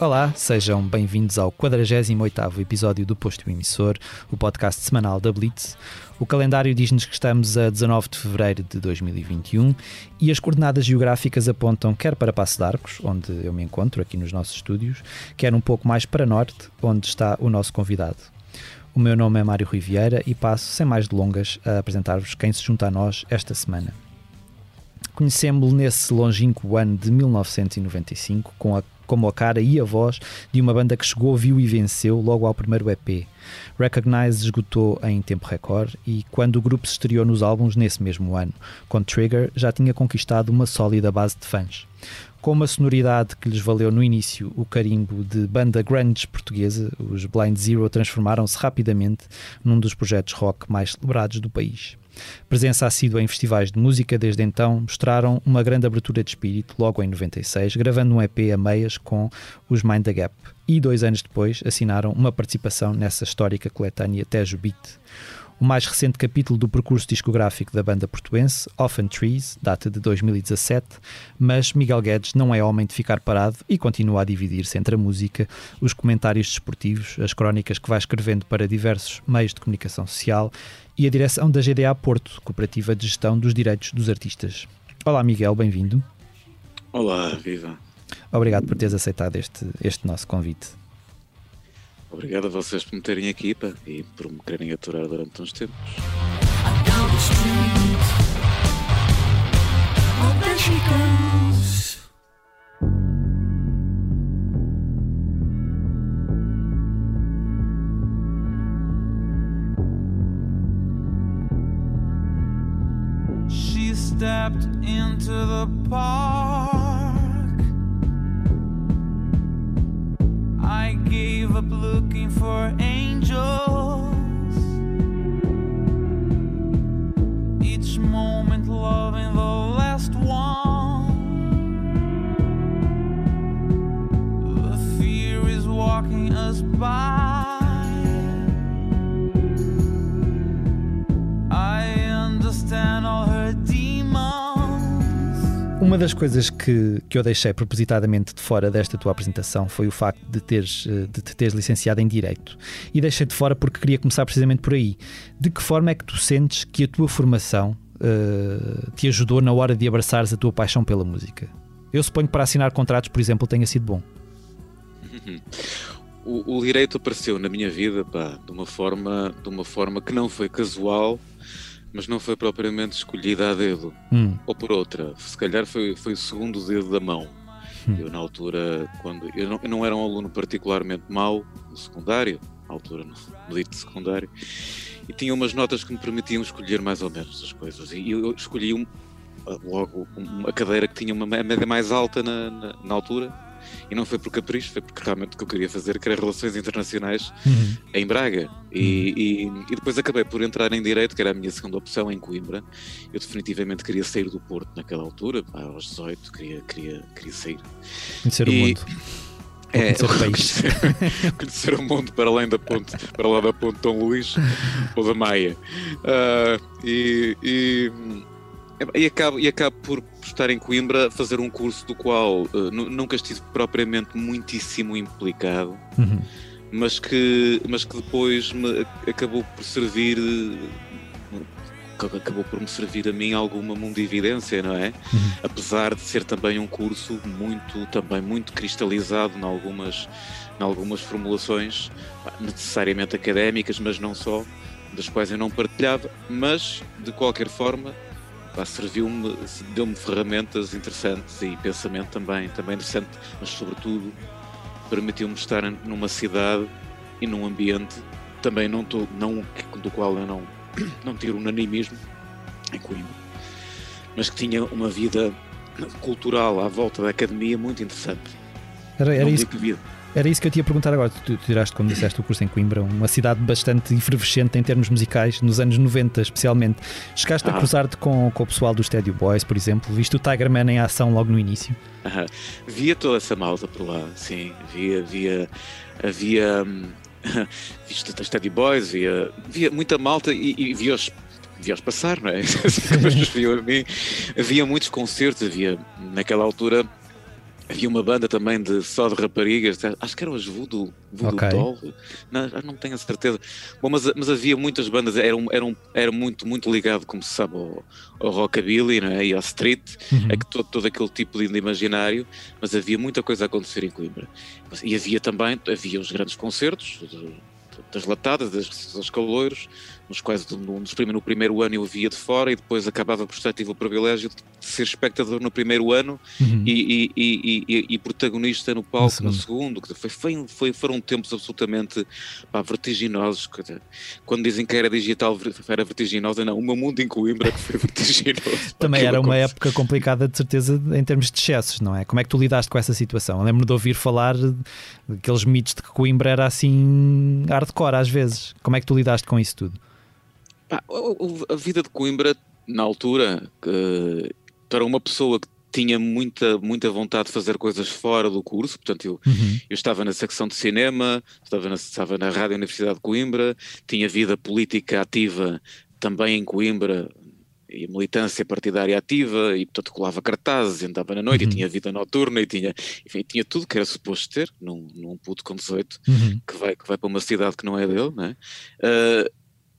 Olá, sejam bem-vindos ao 48º episódio do Posto Emissor, o podcast semanal da Blitz. O calendário diz-nos que estamos a 19 de fevereiro de 2021 e as coordenadas geográficas apontam quer para Passo de Arcos, onde eu me encontro aqui nos nossos estúdios, quer um pouco mais para norte, onde está o nosso convidado. O meu nome é Mário Riviera e passo, sem mais delongas, a apresentar-vos quem se junta a nós esta semana. Conhecemos-lo nesse longínquo ano de 1995, com a, como a cara e a voz de uma banda que chegou, viu e venceu logo ao primeiro EP. Recognize esgotou em tempo recorde e, quando o grupo se estreou nos álbuns nesse mesmo ano, com Trigger, já tinha conquistado uma sólida base de fãs. Com uma sonoridade que lhes valeu no início o carimbo de banda grunge portuguesa, os Blind Zero transformaram-se rapidamente num dos projetos rock mais celebrados do país. Presença assídua em festivais de música desde então, mostraram uma grande abertura de espírito logo em 96, gravando um EP a meias com os Mind the Gap. E dois anos depois assinaram uma participação nessa histórica coletânea Tejo Beat. O mais recente capítulo do percurso discográfico da banda portuense, Often Trees, data de 2017, mas Miguel Guedes não é homem de ficar parado e continua a dividir-se entre a música, os comentários desportivos, as crónicas que vai escrevendo para diversos meios de comunicação social e a direção da GDA Porto, Cooperativa de Gestão dos Direitos dos Artistas. Olá Miguel, bem-vindo. Olá, viva. Obrigado por teres aceitado este, este nosso convite. Obrigado a vocês por me terem aqui pá, e por me querem aturar durante uns tempos. She stepped into the park. I gave up looking for angels. Each moment Uma das coisas que, que eu deixei propositadamente de fora desta tua apresentação foi o facto de, teres, eh, de te teres licenciado em Direito. E deixei de fora porque queria começar precisamente por aí. De que forma é que tu sentes que a tua formação eh, te ajudou na hora de abraçares a tua paixão pela música? Eu suponho que para assinar contratos, por exemplo, tenha sido bom. O, o direito apareceu na minha vida pá, de, uma forma, de uma forma que não foi casual, mas não foi propriamente escolhida a dedo. Hum, Ou por outra, se calhar foi, foi o segundo dedo da mão. Hum. Eu, na altura, quando eu não, eu não era um aluno particularmente mau no secundário, na altura, no, no dito secundário, e tinha umas notas que me permitiam escolher mais ou menos as coisas. E eu escolhi um, logo uma cadeira que tinha uma média mais alta na, na, na altura, e não foi por capricho, foi porque realmente o que eu queria fazer, que era Relações Internacionais uhum. em Braga. E, e- e depois acabei por entrar em Direito, que era a minha segunda opção, em Coimbra. Eu definitivamente queria sair do Porto naquela altura, aos 18, queria, queria, queria sair. Conhecer o mundo. Ou conhecer conhecer, o mundo para além da ponte, para lá da ponte Dom Luís ou da Maia. Ah, e, e, e acabo, e acabo por estar em Coimbra a fazer um curso do qual nu- nunca estive propriamente muitíssimo implicado, Uhum. mas que, mas que depois me acabou por servir. Acabou por me servir a mim alguma mundividência, não é? Uhum. apesar de ser também um curso muito também muito cristalizado em algumas em algumas formulações necessariamente académicas mas não só das quais eu não partilhava mas de qualquer forma serviu-me deu-me ferramentas interessantes e pensamento também também interessante mas sobretudo permitiu-me estar numa cidade e num ambiente também não tô, não do qual eu não não tiro unanimismo em Coimbra mas que tinha uma vida cultural à volta da academia muito interessante. Era, era isso vida. Era isso que eu te ia perguntar agora. Tu, tu tiraste, como disseste, o curso em Coimbra, uma cidade bastante efervescente em termos musicais, nos anos 90 especialmente. Chegaste a Ah. cruzar-te com, com o pessoal do Stadio Boys, por exemplo? Viste o Tiger Man em ação logo no início? Aham. Via toda essa malta por lá, sim. Via, via, havia visto da Steady Boys, via, via muita malta e, e via-os via-os passar, não é? As pessoas viam a mim. Havia muitos concertos, havia naquela altura Havia uma banda também de só de raparigas, acho que eram as Voodoo, Voodoo Ok. Doll, não, não tenho a certeza. Bom, mas, mas havia muitas bandas, era, um, era, um, era muito, muito ligado, como se sabe, ao, ao rockabilly não é? e ao street, Uhum. a que todo, todo aquele tipo de imaginário, mas havia muita coisa a acontecer em Coimbra. E havia também, havia os grandes concertos, de- das latadas, das, dos caloiros, nos quais no, primeiro ano eu via de fora e depois acabava por estar, tive o privilégio de ser espectador no primeiro ano Uhum. e, e- e- e- protagonista no palco No no segundo. Foi, foi, foram tempos absolutamente pá, vertiginosos. Quando dizem que era digital, era vertiginosa, não. O meu mundo em Coimbra que foi vertiginoso. Também era uma época complicada, de certeza, em termos de excessos, não é? Como é que tu lidaste com essa situação? Lembro-me de ouvir falar daqueles mitos de que Coimbra era assim hardcore às vezes. Como é que tu lidaste com isso tudo? Pá, a vida de Coimbra, na altura, para uma pessoa que tinha muita, muita vontade de fazer coisas fora do curso, portanto, eu, Uhum. eu estava na secção de cinema, estava na, estava na Rádio Universidade de Coimbra, tinha vida política ativa também em Coimbra, e militância partidária ativa, e portanto colava cartazes, andava na noite, Uhum. e tinha vida noturna, e tinha, enfim, tinha tudo que era suposto ter, num, num puto com 18, Uhum. que vai, que vai para uma cidade que não é dele, né? Ah,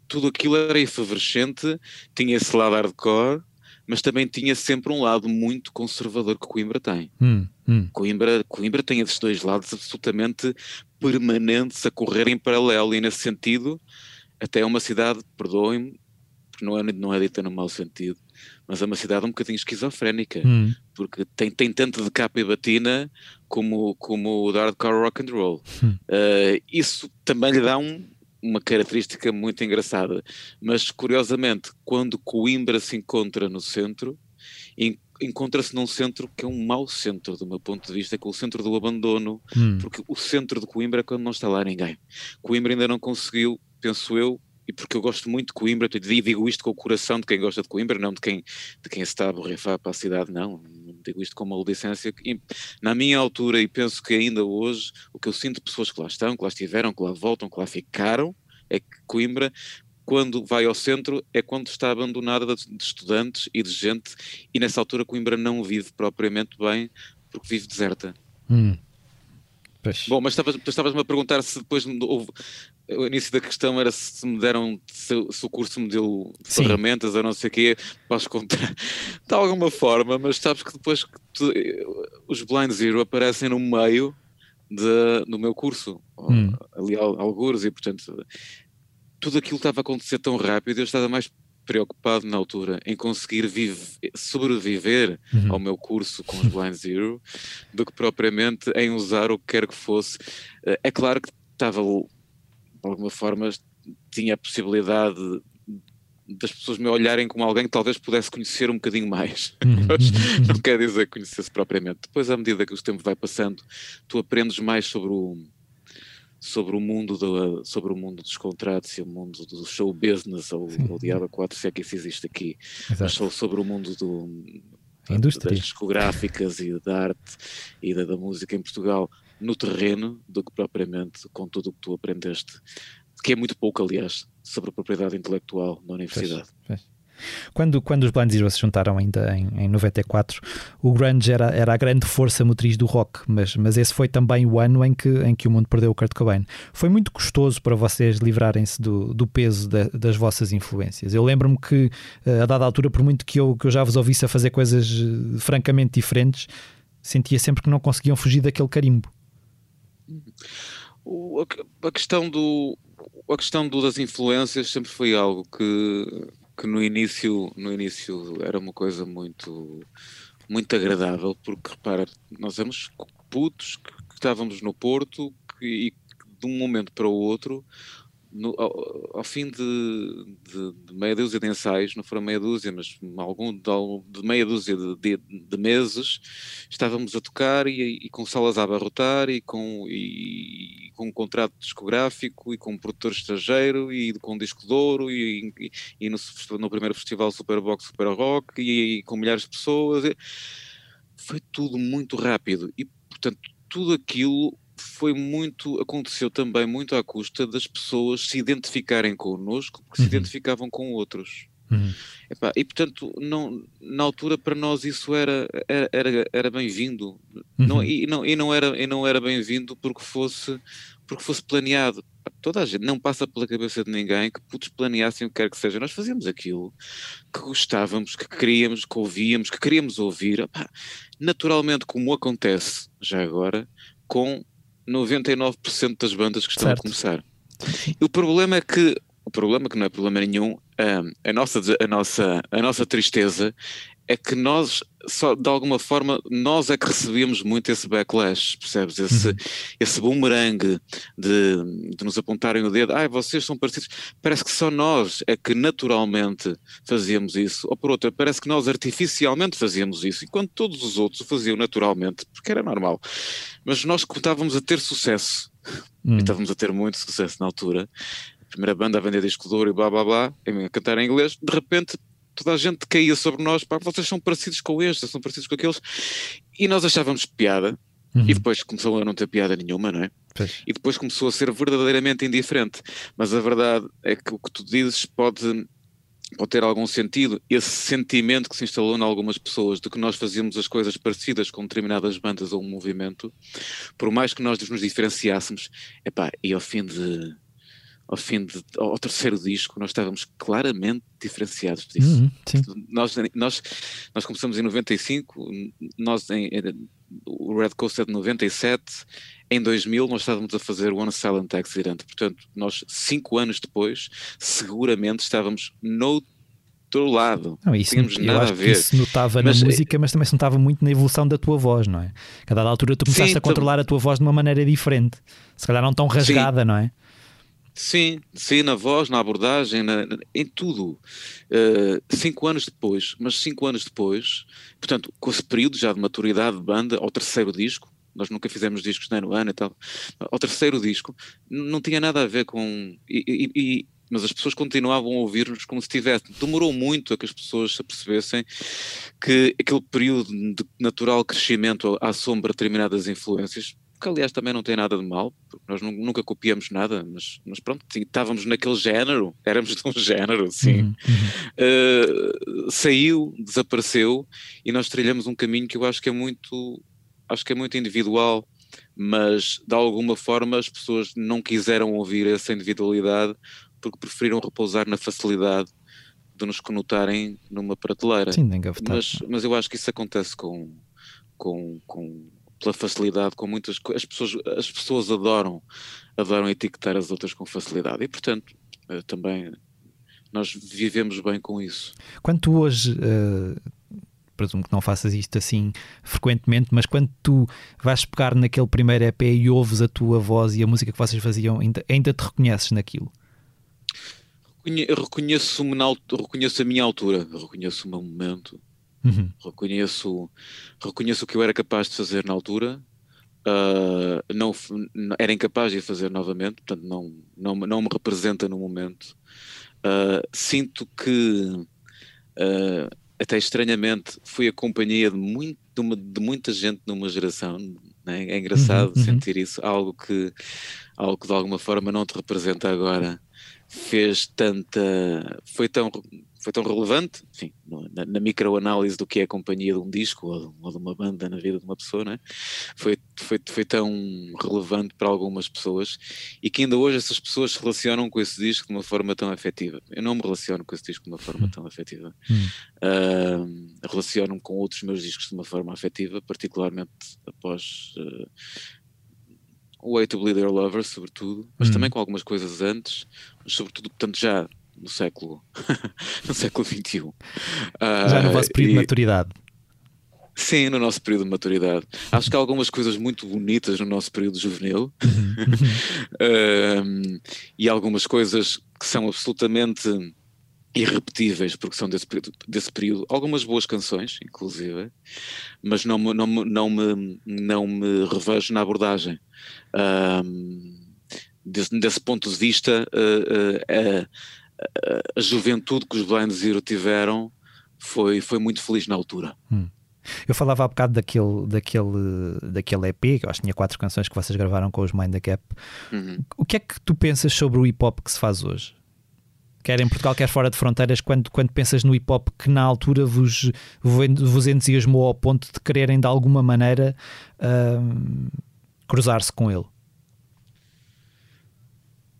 tudo aquilo era efervescente, tinha esse lado hardcore, mas também tinha sempre um lado muito conservador que Coimbra tem. Hum, hum. Coimbra, Coimbra tem esses dois lados absolutamente permanentes a correr em paralelo, e nesse sentido, até é uma cidade, perdoem-me, porque não é, não é dita no mau sentido, mas é uma cidade um bocadinho esquizofrénica Hum. porque tem, tem tanto de capa e batina como, como o hardcore rock and roll. Uh, isso também lhe dá um- uma característica muito engraçada, mas curiosamente, quando Coimbra se encontra no centro, en- encontra-se num centro que é um mau centro, do meu ponto de vista, que é o centro do abandono, Hum. porque o centro de Coimbra é quando não está lá ninguém. Coimbra ainda não conseguiu, penso eu, e porque eu gosto muito de Coimbra, e digo isto com o coração de quem gosta de Coimbra, não de quem, de quem se está a borrifar para a cidade, não digo isto com uma maledicência. E, Na minha altura, e penso que ainda hoje, o que eu sinto de pessoas que lá estão, que lá estiveram, que lá voltam, que lá ficaram, é que Coimbra, quando vai ao centro, é quando está abandonada de estudantes e de gente, e nessa altura Coimbra não vive propriamente bem, porque vive deserta. Hum. Bom, mas estavas-me a perguntar se depois houve. O início da questão era se me deram, se, se o curso me deu Sim. ferramentas ou não sei o quê, para os contar de alguma forma, mas sabes que depois que tu- os Blind Zero aparecem no meio de, do meu curso, Hum. ali al- algures, e portanto tudo aquilo estava a acontecer tão rápido, eu estava mais preocupado na altura em conseguir vive- sobreviver Uhum. ao meu curso com os Blind Zero do que propriamente em usar o que quer que fosse. Eh, É claro que estava, de alguma forma, tinha a possibilidade das pessoas me olharem como alguém que talvez pudesse conhecer um bocadinho mais. Mas não quer dizer que conhecesse propriamente. Depois, à medida que o tempo vai passando, tu aprendes mais sobre o sobre o mundo do, sobre o mundo dos contratos e o mundo do show business ou, ou diabo 4 se é que isso existe aqui mas Exato. sou sobre o mundo do, indústria. das discográficas e da arte e da, da música em Portugal no terreno do que propriamente com tudo o que tu aprendeste, que é muito pouco, aliás, sobre a propriedade intelectual na universidade. Pois. Quando, quando os Blind Zero se juntaram ainda em, em 94, o grunge era, era a grande força motriz do rock, mas, mas esse foi também o ano em que, em que o mundo perdeu o Kurt Cobain. Foi muito custoso para vocês livrarem-se do, do peso da- das vossas influências. Eu lembro-me que, eh, a dada altura, por muito que eu, que eu já vos ouvisse a fazer coisas eh, francamente diferentes, sentia sempre que não conseguiam fugir daquele carimbo. A, a questão do a questão do- das influências sempre foi algo que, que no início no início era uma coisa muito muito agradável porque repara nós éramos putos que, que estávamos no Porto que, e de um momento para o outro no- ao, ao fim de, de- de meia dúzia de ensaios, não foram meia dúzia, mas algum de, meia dúzia de, de- meses, estávamos a tocar e, e com salas a abarrotar e com, e, e com um contrato discográfico e com um produtor estrangeiro e com um disco de ouro e, e, no, no primeiro festival Superbox Super Rock e, com milhares de pessoas. Foi tudo muito rápido e, portanto, tudo aquilo foi muito, aconteceu também muito à custa das pessoas se identificarem connosco, porque se Uhum. identificavam com outros. Uhum. Epá, e portanto, não, na altura para nós isso era, era, era, bem-vindo. Não, Uhum. e, não, e não era, e não era bem-vindo porque fosse, porque fosse planeado. Toda a gente, não passa pela cabeça de ninguém que putos planeassem o que quer que seja. Nós fazíamos aquilo que gostávamos, que queríamos, que ouvíamos, que queríamos ouvir. Epá, naturalmente, como acontece já agora, com 99% das bandas que estão Certo. a começar. E o problema é que, o problema que não é problema nenhum, hum, a, nossa, a, nossa, a nossa tristeza é que nós, só de alguma forma, nós é que recebíamos muito esse backlash, percebes? Esse, Uhum. esse boomerang de, de nos apontarem o dedo, ai, vocês são parecidos. Parece que só nós é que naturalmente fazíamos isso, ou por outra, parece que nós artificialmente fazíamos isso, enquanto todos os outros o faziam naturalmente, porque era normal. Mas nós estávamos a ter sucesso, Hum. e estávamos a ter muito sucesso na altura. A primeira banda a vender disco de ouro e blá blá blá, a cantar em inglês, de repente toda a gente caía sobre nós, pá, vocês são parecidos com estes, são parecidos com aqueles, e nós achávamos piada, Uhum. e depois começou a não ter piada nenhuma, não é? Pois. E depois começou a ser verdadeiramente indiferente. Mas a verdade é que o que tu dizes pode, pode ter algum sentido. Esse sentimento que se instalou em algumas pessoas de que nós fazíamos as coisas parecidas com determinadas bandas ou um movimento, por mais que nós nos diferenciássemos, epá, e ao fim de. Ao fim de, ao terceiro disco, nós estávamos claramente diferenciados disso. Uhum. Sim. Nós, nós, nós começamos em 95, nós em, o Red Coast é de 97, em 2000 nós estávamos a fazer One Silent Accident, portanto, nós cinco anos depois, seguramente estávamos no outro lado. Não, isso, Tínhamos nada a que ver. isso notava Mas, na música, mas também se notava muito na evolução da tua voz, não é? A dada altura tu começaste Sim, a controlar a tua voz de uma maneira diferente, se calhar não tão rasgada, não é? Sim, sim, na voz, na abordagem, na- em tudo. Uh, cinco anos depois, mas cinco anos depois, portanto, com esse período já de maturidade de banda, ao terceiro disco, nós nunca fizemos discos nem no ano e tal, ao terceiro disco, não tinha nada a ver com. e- e- e- mas as pessoas continuavam a ouvir-nos como se tivesse. Demorou muito a que as pessoas se apercebessem que aquele período de natural crescimento à sombra de determinadas influências, que aliás também não tem nada de mal, porque nós nu- nunca copiamos nada, mas, mas pronto, estávamos naquele género, éramos de um género, sim. Uhum. Uh, saiu, desapareceu e nós trilhamos um caminho que eu acho que é muito, acho que é muito individual, mas de alguma forma as pessoas não quiseram ouvir essa individualidade porque preferiram repousar na facilidade de nos conotarem numa prateleira. Sim. Mas, mas eu acho que isso acontece com, com, com pela facilidade, com muitas. As pessoas, as pessoas adoram, adoram etiquetar as outras com facilidade. E portanto, eh, também nós vivemos bem com isso. Quando tu hoje, eh, presumo que não faças isto assim frequentemente, mas quando tu vais pegar naquele primeiro EP e ouves a tua voz e a música que vocês faziam, ainda, ainda te reconheces naquilo? Reconhe- Reconheço-me reconheço a minha altura, reconheço o meu momento, Uhum. reconheço, reconheço o que eu era capaz de fazer na altura. ah, não, era incapaz de fazer novamente, portanto não, não, me- não me representa no momento. Ah, sinto que ah, até estranhamente fui a companhia de, muito, de, uma- de muita gente numa geração. né? É engraçado Uhum, uhum. sentir isso, algo que, algo que de alguma forma não te representa agora. Fez tanta. Foi tão, foi tão relevante, enfim, na, na microanálise do que é a companhia de um disco ou de, ou de uma banda na vida de uma pessoa, né? foi, foi, foi tão relevante para algumas pessoas e que ainda hoje essas pessoas se relacionam com esse disco de uma forma tão afetiva. Eu não me relaciono com esse disco de uma forma Hum. tão afetiva. Hum. Ah, Relaciono-me com outros meus discos de uma forma afetiva, particularmente após ah, o Way to Bleed Your Lover, sobretudo, mas Hum. também com algumas coisas antes, mas sobretudo, portanto, já no século, no século XXI. Já no Ah, vosso período de e- maturidade. Sim, no nosso período de maturidade. Acho que há algumas coisas muito bonitas no nosso período juvenil um, e algumas coisas que são absolutamente irrepetíveis porque são desse, período- desse período. Algumas boas canções, inclusive, mas não me, não me, não me, não me revejo na abordagem. Um, desse, desse ponto de vista, uh, uh, a, a juventude que os Blind Zero tiveram foi, foi muito feliz na altura. Eu falava há bocado daquele, daquele, daquele EP, que eu acho que tinha quatro canções que vocês gravaram com os Mind the Gap. Uhum. O que é que tu pensas sobre o hip hop que se faz hoje? Quer em Portugal, quer fora de fronteiras, quando, quando pensas no hip hop que na altura vos, vos entusiasmou ao ponto de quererem de alguma maneira uh, cruzar-se com ele?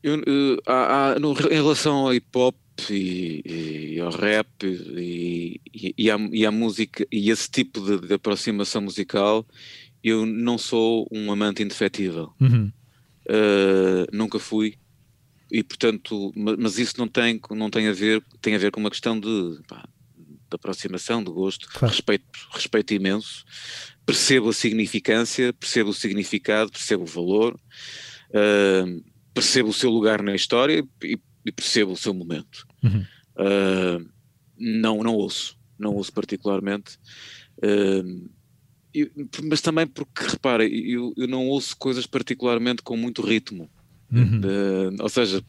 Eu, uh, há, há, no, em relação ao hip hop e, e ao rap e, e, à, e à música e esse tipo de, de, aproximação musical, eu não sou um amante indefetível. Uhum. Uh, nunca fui e portanto, mas isso não tem, não tem a ver, tem a ver com uma questão de, pá, de aproximação, de gosto, claro. respeito, respeito imenso, percebo a significância, percebo o significado, percebo o valor, uh, percebo o seu lugar na história e, e percebo o seu momento. Uhum. Uh, não, não ouço, não ouço particularmente. Uh, mas também porque, repara, eu, eu não ouço coisas particularmente com muito ritmo. Uhum. Uh, ou seja,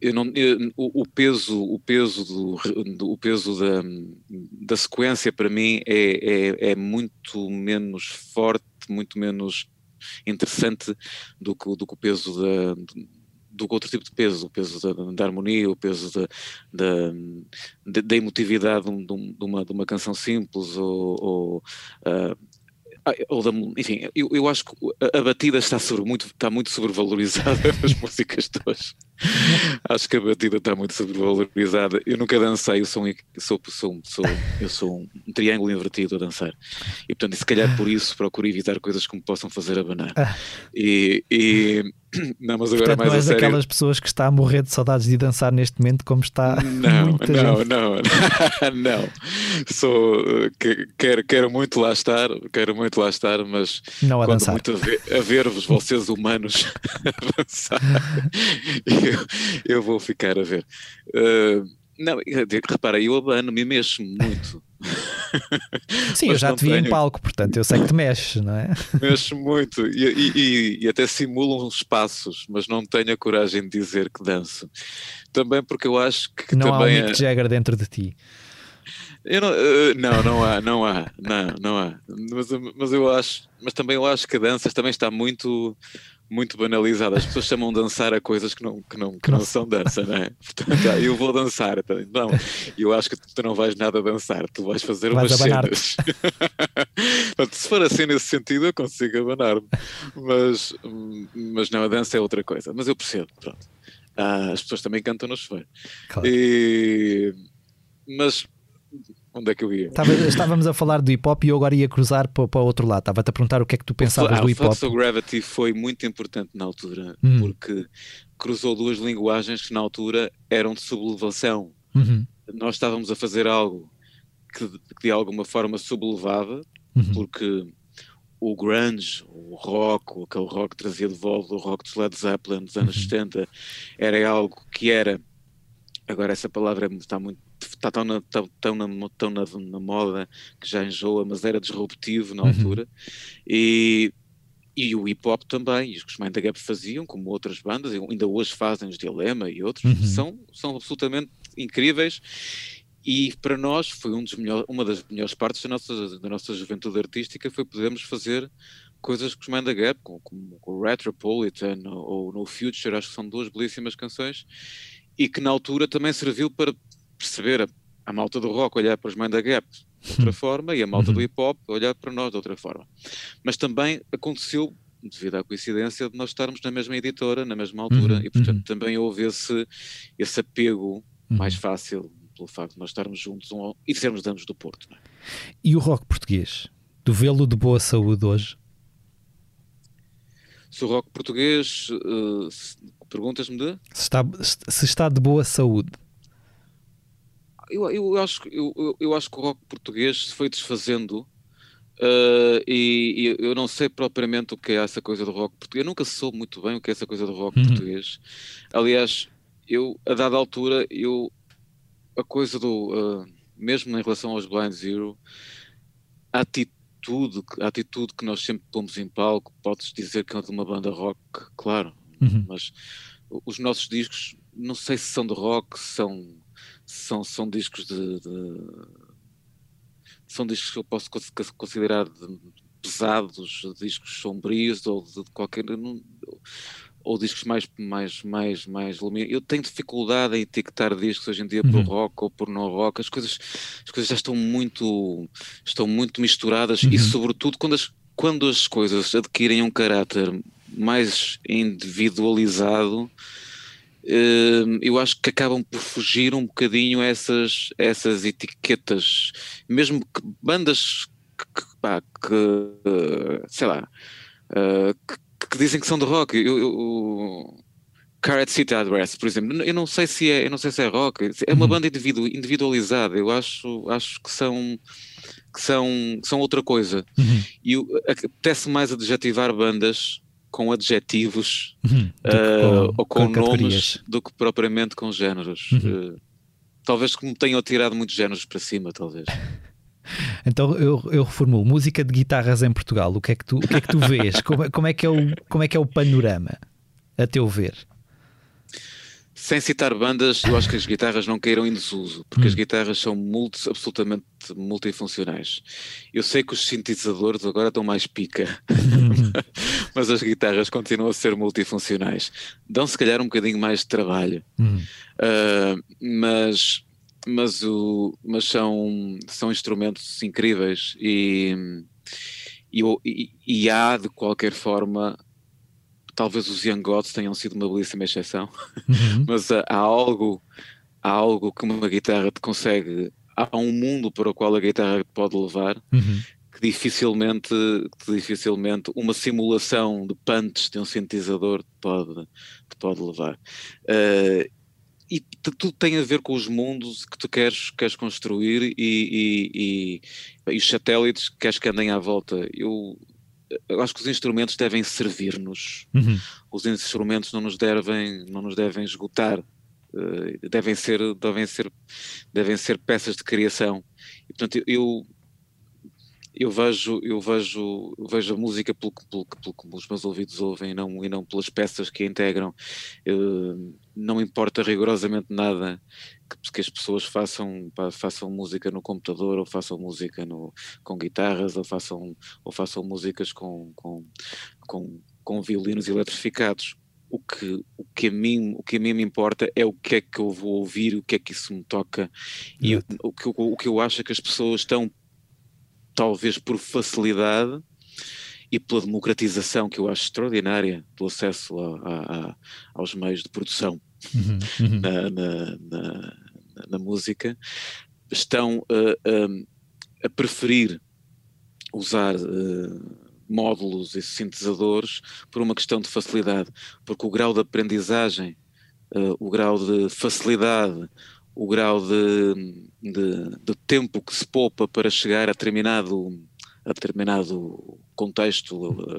eu não, eu, o, o, peso, o peso, do, do, o peso da, da sequência para mim é, é, é, muito menos forte, muito menos interessante do que, do que o peso da, do que outro tipo de peso, o peso da, da harmonia, o peso da, da, da emotividade de, uma, de uma canção simples ou, ou uh, ou da, enfim, eu, eu acho que a, a batida está, sobre, muito, está muito sobrevalorizada nas músicas de hoje. acho que a batida está muito sobrevalorizada. Eu nunca dancei, eu sou, sou, sou, sou, eu sou um triângulo invertido a dançar. E portanto, se calhar por isso procuro evitar coisas que me possam fazer abanar. Ah. E, e não, mas agora Portanto, mais não és a sério. daquelas pessoas que está a morrer de saudades de dançar neste momento, como está Não, muita não, gente. não, não. Sou, que- quero, quero muito lá estar, quero muito lá estar, mas Não a quando dançar. muito a, ver, a ver-vos, vocês humanos, a dançar, eu, eu vou ficar a ver. Uh, não, repara, eu abano-me e mexo muito. Sim, eu já te vi em tenho. palco, portanto eu sei que te mexes, não é? Mexo muito e, e- e- até simulo uns passos, mas não tenho a coragem de dizer que danço. Também porque eu acho que Não há um também é- Mick Jagger dentro de ti. Não, eh, não, não há, não há, não, não há. Mas, mas eu acho, mas também eu acho que a dança também está muito, muito banalizada. As pessoas chamam dançar a coisas que não, que não, que não são dança, não é? Portanto, ah, eu vou dançar. então, Não, eu acho que tu não vais nada dançar, tu vais fazer Vais umas cenas. Portanto, se for assim nesse sentido, eu consigo abanar-me. Mas, hum, mas não, a dança é outra coisa. Mas eu percebo, pronto. Ah, as pessoas também cantam no chuveiro. Claro. E, mas onde é que eu ia? Estava- estávamos a falar do hip hop e eu agora ia cruzar para, para o outro lado. Estava-te a perguntar o que é que tu pensavas Ah, do o hip hop. Flux of Gravity foi muito importante na altura, Hum. porque cruzou duas linguagens que na altura eram de sublevação. Uhum, Nós estávamos a fazer algo que de- que de alguma forma sublevava, uhum. porque o grunge, o rock, o- aquele rock que trazia de volta o rock dos Led Zeppelin dos anos Uhum. 70, era algo que era, agora essa palavra está muito está tão, na, tão, tão na, tão na, na moda que já enjoa, mas era disruptivo na Uhum. altura, e, e o hip hop também, e os que os Mind the Gap faziam, como outras bandas, ainda hoje fazem os Dilema e outros, Uhum. são, são absolutamente incríveis e para nós foi um dos melhor, uma das melhores partes da nossa, da nossa juventude artística foi podermos fazer coisas que os Mind the Gap, como, como o Retropolitan ou, ou No Future, acho que são duas belíssimas canções e que na altura também serviu para perceber a, a malta do rock olhar para os Mind the Gap de outra forma e a malta Uhum. do hip hop olhar para nós de outra forma. Mas também aconteceu devido à coincidência de nós estarmos na mesma editora, na mesma altura, Uhum, e portanto uhum. também houve esse, esse apego Uhum. mais fácil pelo facto de nós estarmos juntos um ao- e sermos de ambos do Porto. é? E o rock português? Do vê-lo de boa saúde hoje? Se o rock português, se- perguntas-me de? Se está, se está de boa saúde? Eu, eu, acho, que- eu, eu, acho que o rock português se foi desfazendo eh, e, e eu não sei propriamente o que é essa coisa do rock português. Eu nunca soube muito bem o que é essa coisa do rock Uhum. português. Aliás, eu, a dada altura, eu, a coisa do, eh, mesmo em relação aos Blind Zero, a atitude, a atitude que nós sempre pomos em palco, podes dizer que é de uma banda rock, claro, Uhum. mas os nossos discos, não sei se são de rock, se são, são, são discos de, de- São discos que eu posso cons- considerar de- pesados, discos sombrios ou de qualquer. não- ou discos mais, mais, mais, mais luminosos. Eu tenho dificuldade em etiquetar discos hoje em dia por Uhum. rock ou por não rock. As coisas, as coisas já estão muito, estão muito misturadas Uhum. e, sobretudo, quando as, quando as coisas adquirem um caráter mais individualizado, eu acho que acabam por fugir um bocadinho a essas, a essas etiquetas. Mesmo que bandas que, pá, que, sei lá, eh, que, que dizem que são de rock. Eu, eu, Carrot City Address, por exemplo, eu não sei se é, eu não sei se é rock, é uma Uhum. banda individu- individualizada. Eu acho, acho que são que são, que são outra coisa. Uhum. E apetece mais adjetivar bandas com adjetivos Uhum. Uh, ou com, categorias. nomes do que propriamente com géneros. Uhum. Uh, talvez que me tenham tirado muitos géneros para cima, talvez. Então eu, eu reformulo música de guitarras em Portugal. O que é que tu, o que é que tu vês? Como, é- como é que é o, como é que é o panorama, a teu ver? Sem citar bandas, eu acho que as guitarras não caíram em desuso, porque as Hum. guitarras são multi, absolutamente multifuncionais. Eu sei que os sintetizadores agora estão mais pica, mas as guitarras continuam a ser multifuncionais. Dão se calhar um bocadinho mais de trabalho. Uhum. Uh, mas mas, o, mas são, são instrumentos incríveis e, e, e- e há de qualquer forma talvez os Young Gods tenham sido uma belíssima exceção Uhum. mas há, há algo há algo que uma guitarra te consegue há um mundo para o qual a guitarra te pode levar Uhum. Que dificilmente, que dificilmente uma simulação de punch de um sintetizador te pode, te pode levar. Eh, e tudo tem a ver com os mundos que tu queres, queres construir e, e- e- e os satélites que queres que andem à volta. Eu, eu acho que os instrumentos devem servir-nos. Uhum. Os instrumentos não nos devem, não nos devem esgotar. Eh, devem ser, devem ser, devem ser peças de criação. E, portanto, eu, eu vejo, eu vejo, eu vejo a música pelo, que- pelo, que- pelo que os meus ouvidos ouvem e não, e não pelas peças que a integram. Eh, não importa rigorosamente nada que, que as pessoas façam, pá, façam música no computador ou façam música no, com guitarras ou façam, ou façam músicas com, com, com, com violinos eletrificados. O que, o, que a mim, o que a mim me importa é o que é que eu vou ouvir, o que é que isso me toca. E o, o, que, eu- o que eu acho é que as pessoas estão, talvez por facilidade e pela democratização que eu acho extraordinária do acesso a- a- a- aos meios de produção Uhum. Uhum. na, na- na- na música, estão a, a- a preferir usar eh, módulos e sintetizadores por uma questão de facilidade, porque o grau de aprendizagem, eh, o grau de facilidade, o grau de, de, de tempo que se poupa para chegar a determinado, a determinado contexto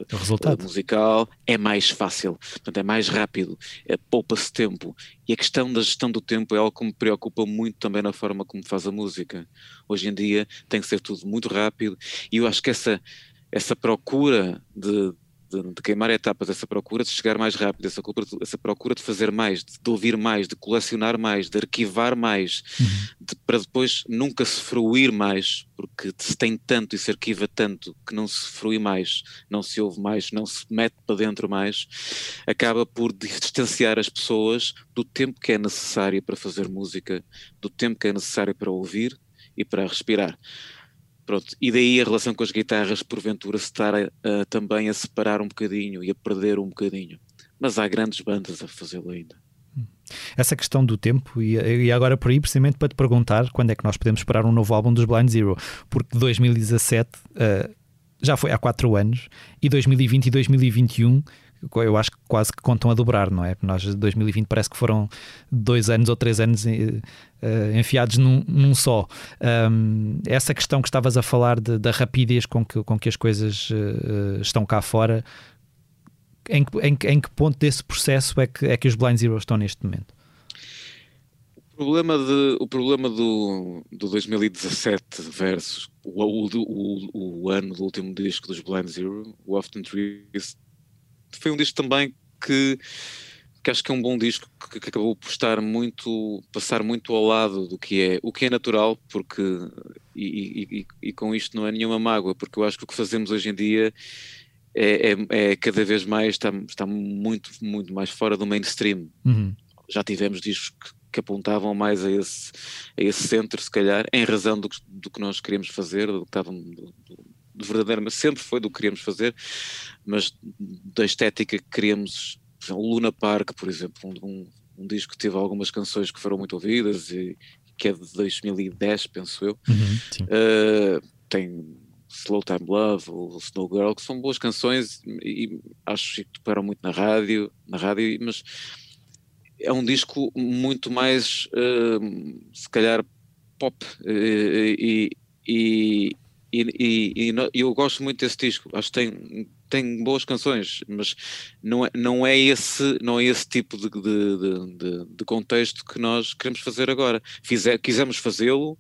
eh, O resultado. musical é mais fácil, portanto é mais rápido, é, poupa-se tempo. E a questão da gestão do tempo é algo que me preocupa muito também na forma como faz a música. Hoje em dia tem que ser tudo muito rápido e eu acho que essa, essa procura de, de, de queimar etapas, essa procura de chegar mais rápido, essa, procura de- essa procura de fazer mais, de, de ouvir mais, de colecionar mais, de arquivar mais, Uhum. de- para depois nunca se fruir mais, porque se tem tanto e se arquiva tanto que não se frui mais, não se ouve mais, não se mete para dentro mais, acaba por distanciar as pessoas do tempo que é necessário para fazer música, do tempo que é necessário para ouvir e para respirar. Pronto, e daí a relação com as guitarras, porventura, se estar a- a- também a separar um bocadinho e a perder um bocadinho. Mas há grandes bandas a fazê-lo ainda. Essa questão do tempo, e, agora por aí, precisamente para te perguntar quando é que nós podemos esperar um novo álbum dos Blind Zero, porque 2017 eh, já foi há 4 anos e 2020 e 2021 eu acho que quase que contam a dobrar, não é? Nós 2020 parece que foram dois anos ou três anos eh, eh, enfiados num, num só. Um, essa questão que estavas a falar de- da rapidez com que, com que as coisas eh, estão cá fora, em em, em que ponto desse processo é que, é que os Blind Zero estão neste momento? O problema, de, o problema do, do 2017 versus o, o, o, o ano do último disco dos Blind Zero, o Often Trees, foi um disco também que, que acho que é um bom disco que, que acabou por estar muito, passar muito ao lado do que é, o que é natural, porque, e, e, e, com isto não é nenhuma mágoa, porque eu acho que o que fazemos hoje em dia é, é, é cada vez mais, está, está muito, muito mais fora do mainstream. Uhum. Já tivemos discos que, que apontavam mais a esse, a esse centro, se calhar, em razão do, que- do que nós queríamos fazer, do que estavam, do, do, do verdadeiramente, sempre foi do que queríamos fazer, mas da estética que queríamos, o Luna Park, por exemplo, um, um, disco que teve algumas canções que foram muito ouvidas e que é de 2010, penso eu. Uhum. Uh, tem Slow Time Love, o Snow Girl, que são boas canções e acho que tocaram muito na rádio, na rádio, mas é um disco muito mais, uh, se calhar, pop uh, e, e, e, e, e eu gosto muito desse disco. Acho que tem, tem boas canções, mas não é, não é, esse, não é esse tipo de, de, de- de- contexto que nós queremos fazer agora. Fizer, quisemos fazê-lo,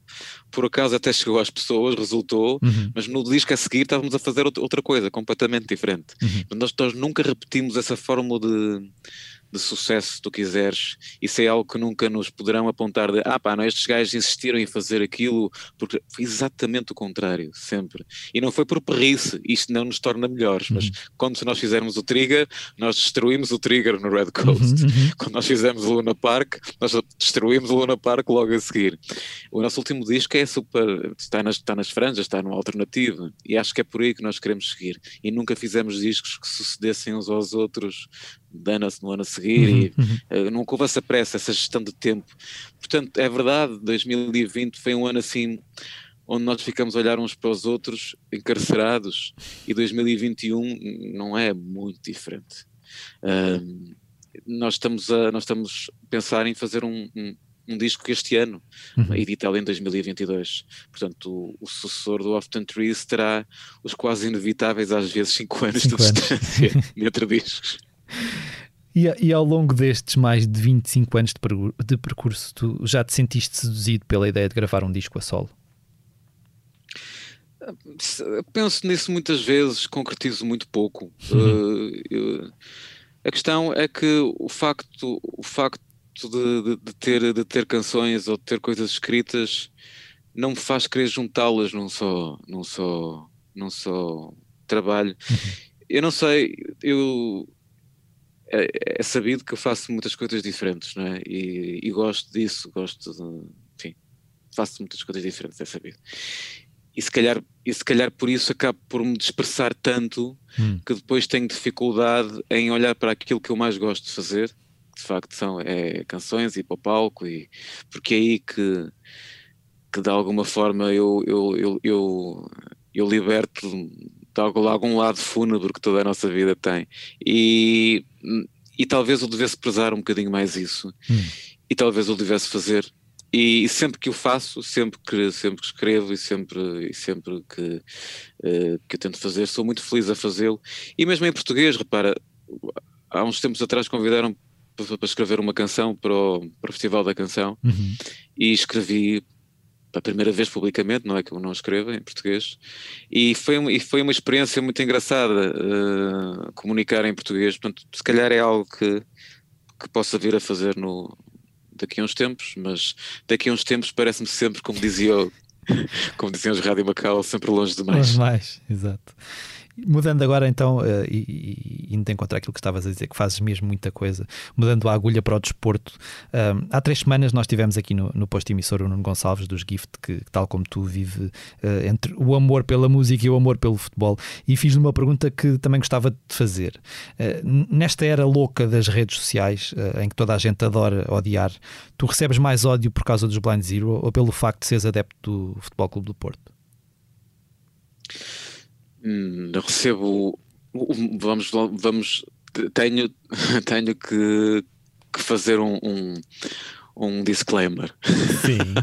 por acaso até chegou às pessoas, resultou, Uhum. mas no disco a seguir estávamos a fazer outra- outra coisa, completamente diferente. Uhum. Nós, nós nunca repetimos essa fórmula de, de sucesso, se tu quiseres. Isso é algo que nunca nos poderão apontar de ah pá, não, estes gajos insistiram em fazer aquilo, porque foi exatamente o contrário, sempre. E não foi por perrice, isto não nos torna melhores, mas quando nós fizermmos o Trigger, nós destruímos o Trigger no Red Coast. Uhum, uhum. Quando nós fizemos o Luna Park, nós destruímos o Luna Park logo a seguir. O nosso último disco é super. está nas, está nas franjas, está no alternativo. E acho que é por aí que nós queremos seguir. E nunca fizemos discos que sucedessem uns aos outros a- no ano a seguir. E, Uhum. eh, nunca houve essa pressa, essa gestão de tempo. Portanto, é verdade, 2020 foi um ano assim. Onde nós ficamos a olhar uns para os outros encarcerados, e 2021 não é muito diferente. Nós estamos a nós estamos a pensar em fazer um, um, um disco este ano, Uhum. editado em 2022. Portanto, o, o sucessor do Often Trees terá os quase inevitáveis, às vezes, 5 anos Cinco de anos. distância entre discos. E, e ao longo destes mais de 25 anos de, pergu- de percurso, tu já te sentiste seduzido pela ideia de gravar um disco a solo? Penso nisso muitas vezes, concretizo muito pouco. Uhum. Eu- a questão é que o facto, o facto de, de- de ter, de ter canções ou de ter coisas escritas não me faz querer juntá-las num só, num só, num só trabalho. Eu não sei, eu é, é sabido que eu faço muitas coisas diferentes, não é? E, e gosto disso, gosto de, enfim, faço muitas coisas diferentes, é sabido. E se calhar, e se calhar por isso acabo por me dispersar tanto Hum. que depois tenho dificuldade em olhar para aquilo que eu mais gosto de fazer, que de facto são é, canções e para o palco, e, porque é aí que, que de alguma forma eu, eu, eu, eu, eu liberto de algum, algum lado fúnebre que toda a nossa vida tem. E, e talvez eu devesse prezar um bocadinho mais isso. Hum. E talvez eu devesse fazer. E, sempre que o faço, sempre que, sempre que escrevo e sempre, e sempre que, eh, que eu tento fazer, sou muito feliz a fazê-lo. E mesmo em português, repara, há uns tempos atrás convidaram para, para escrever uma canção para o, para o Festival da Canção Uhum. e escrevi a primeira vez publicamente, não é que eu não escreva em português, e foi, e foi uma experiência muito engraçada eh, comunicar em português, portanto, se calhar é algo que, que possa vir a fazer no, daqui a uns tempos, mas daqui a uns tempos parece-me sempre, como dizia como diziam os Rádio Macau, sempre longe demais. Mas mais, exato. Mudando agora então, eh, e, e indo encontrar aquilo que estavas a dizer, que fazes mesmo muita coisa, mudando a agulha para o desporto. ahm, há três semanas nós tivemos aqui no, no posto emissor o Nuno Gonçalves dos Gift, que tal como tu vive eh, entre o amor pela música e o amor pelo futebol, e fiz-lhe uma pergunta que também gostava de fazer. N- nesta era louca das redes sociais, em que toda a gente adora odiar, tu recebes mais ódio por causa dos Blind Zero ou pelo facto de seres adepto do Futebol Clube do Porto? Hum, recebo. Vamos, vamos. Tenho, tenho que, que fazer um, um, um disclaimer. Sim.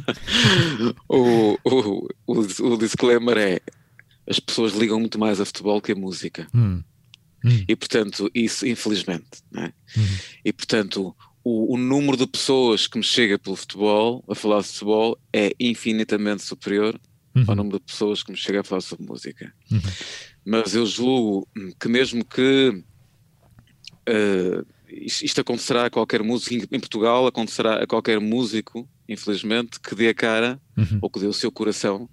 o, o, o, o disclaimer é: as pessoas ligam muito mais a futebol que a música. Hum. Hum. E portanto, isso, infelizmente, não é? Uhum. E portanto, o, o número de pessoas que me chega pelo futebol, a falar de futebol, é infinitamente superior ao Uhum. número de pessoas que me chega a falar sobre música. Uhum. Mas eu julgo que mesmo que eh, isto acontecerá a qualquer músico em Portugal, acontecerá a qualquer músico, infelizmente, que dê a cara Uhum. ou que dê o seu coração,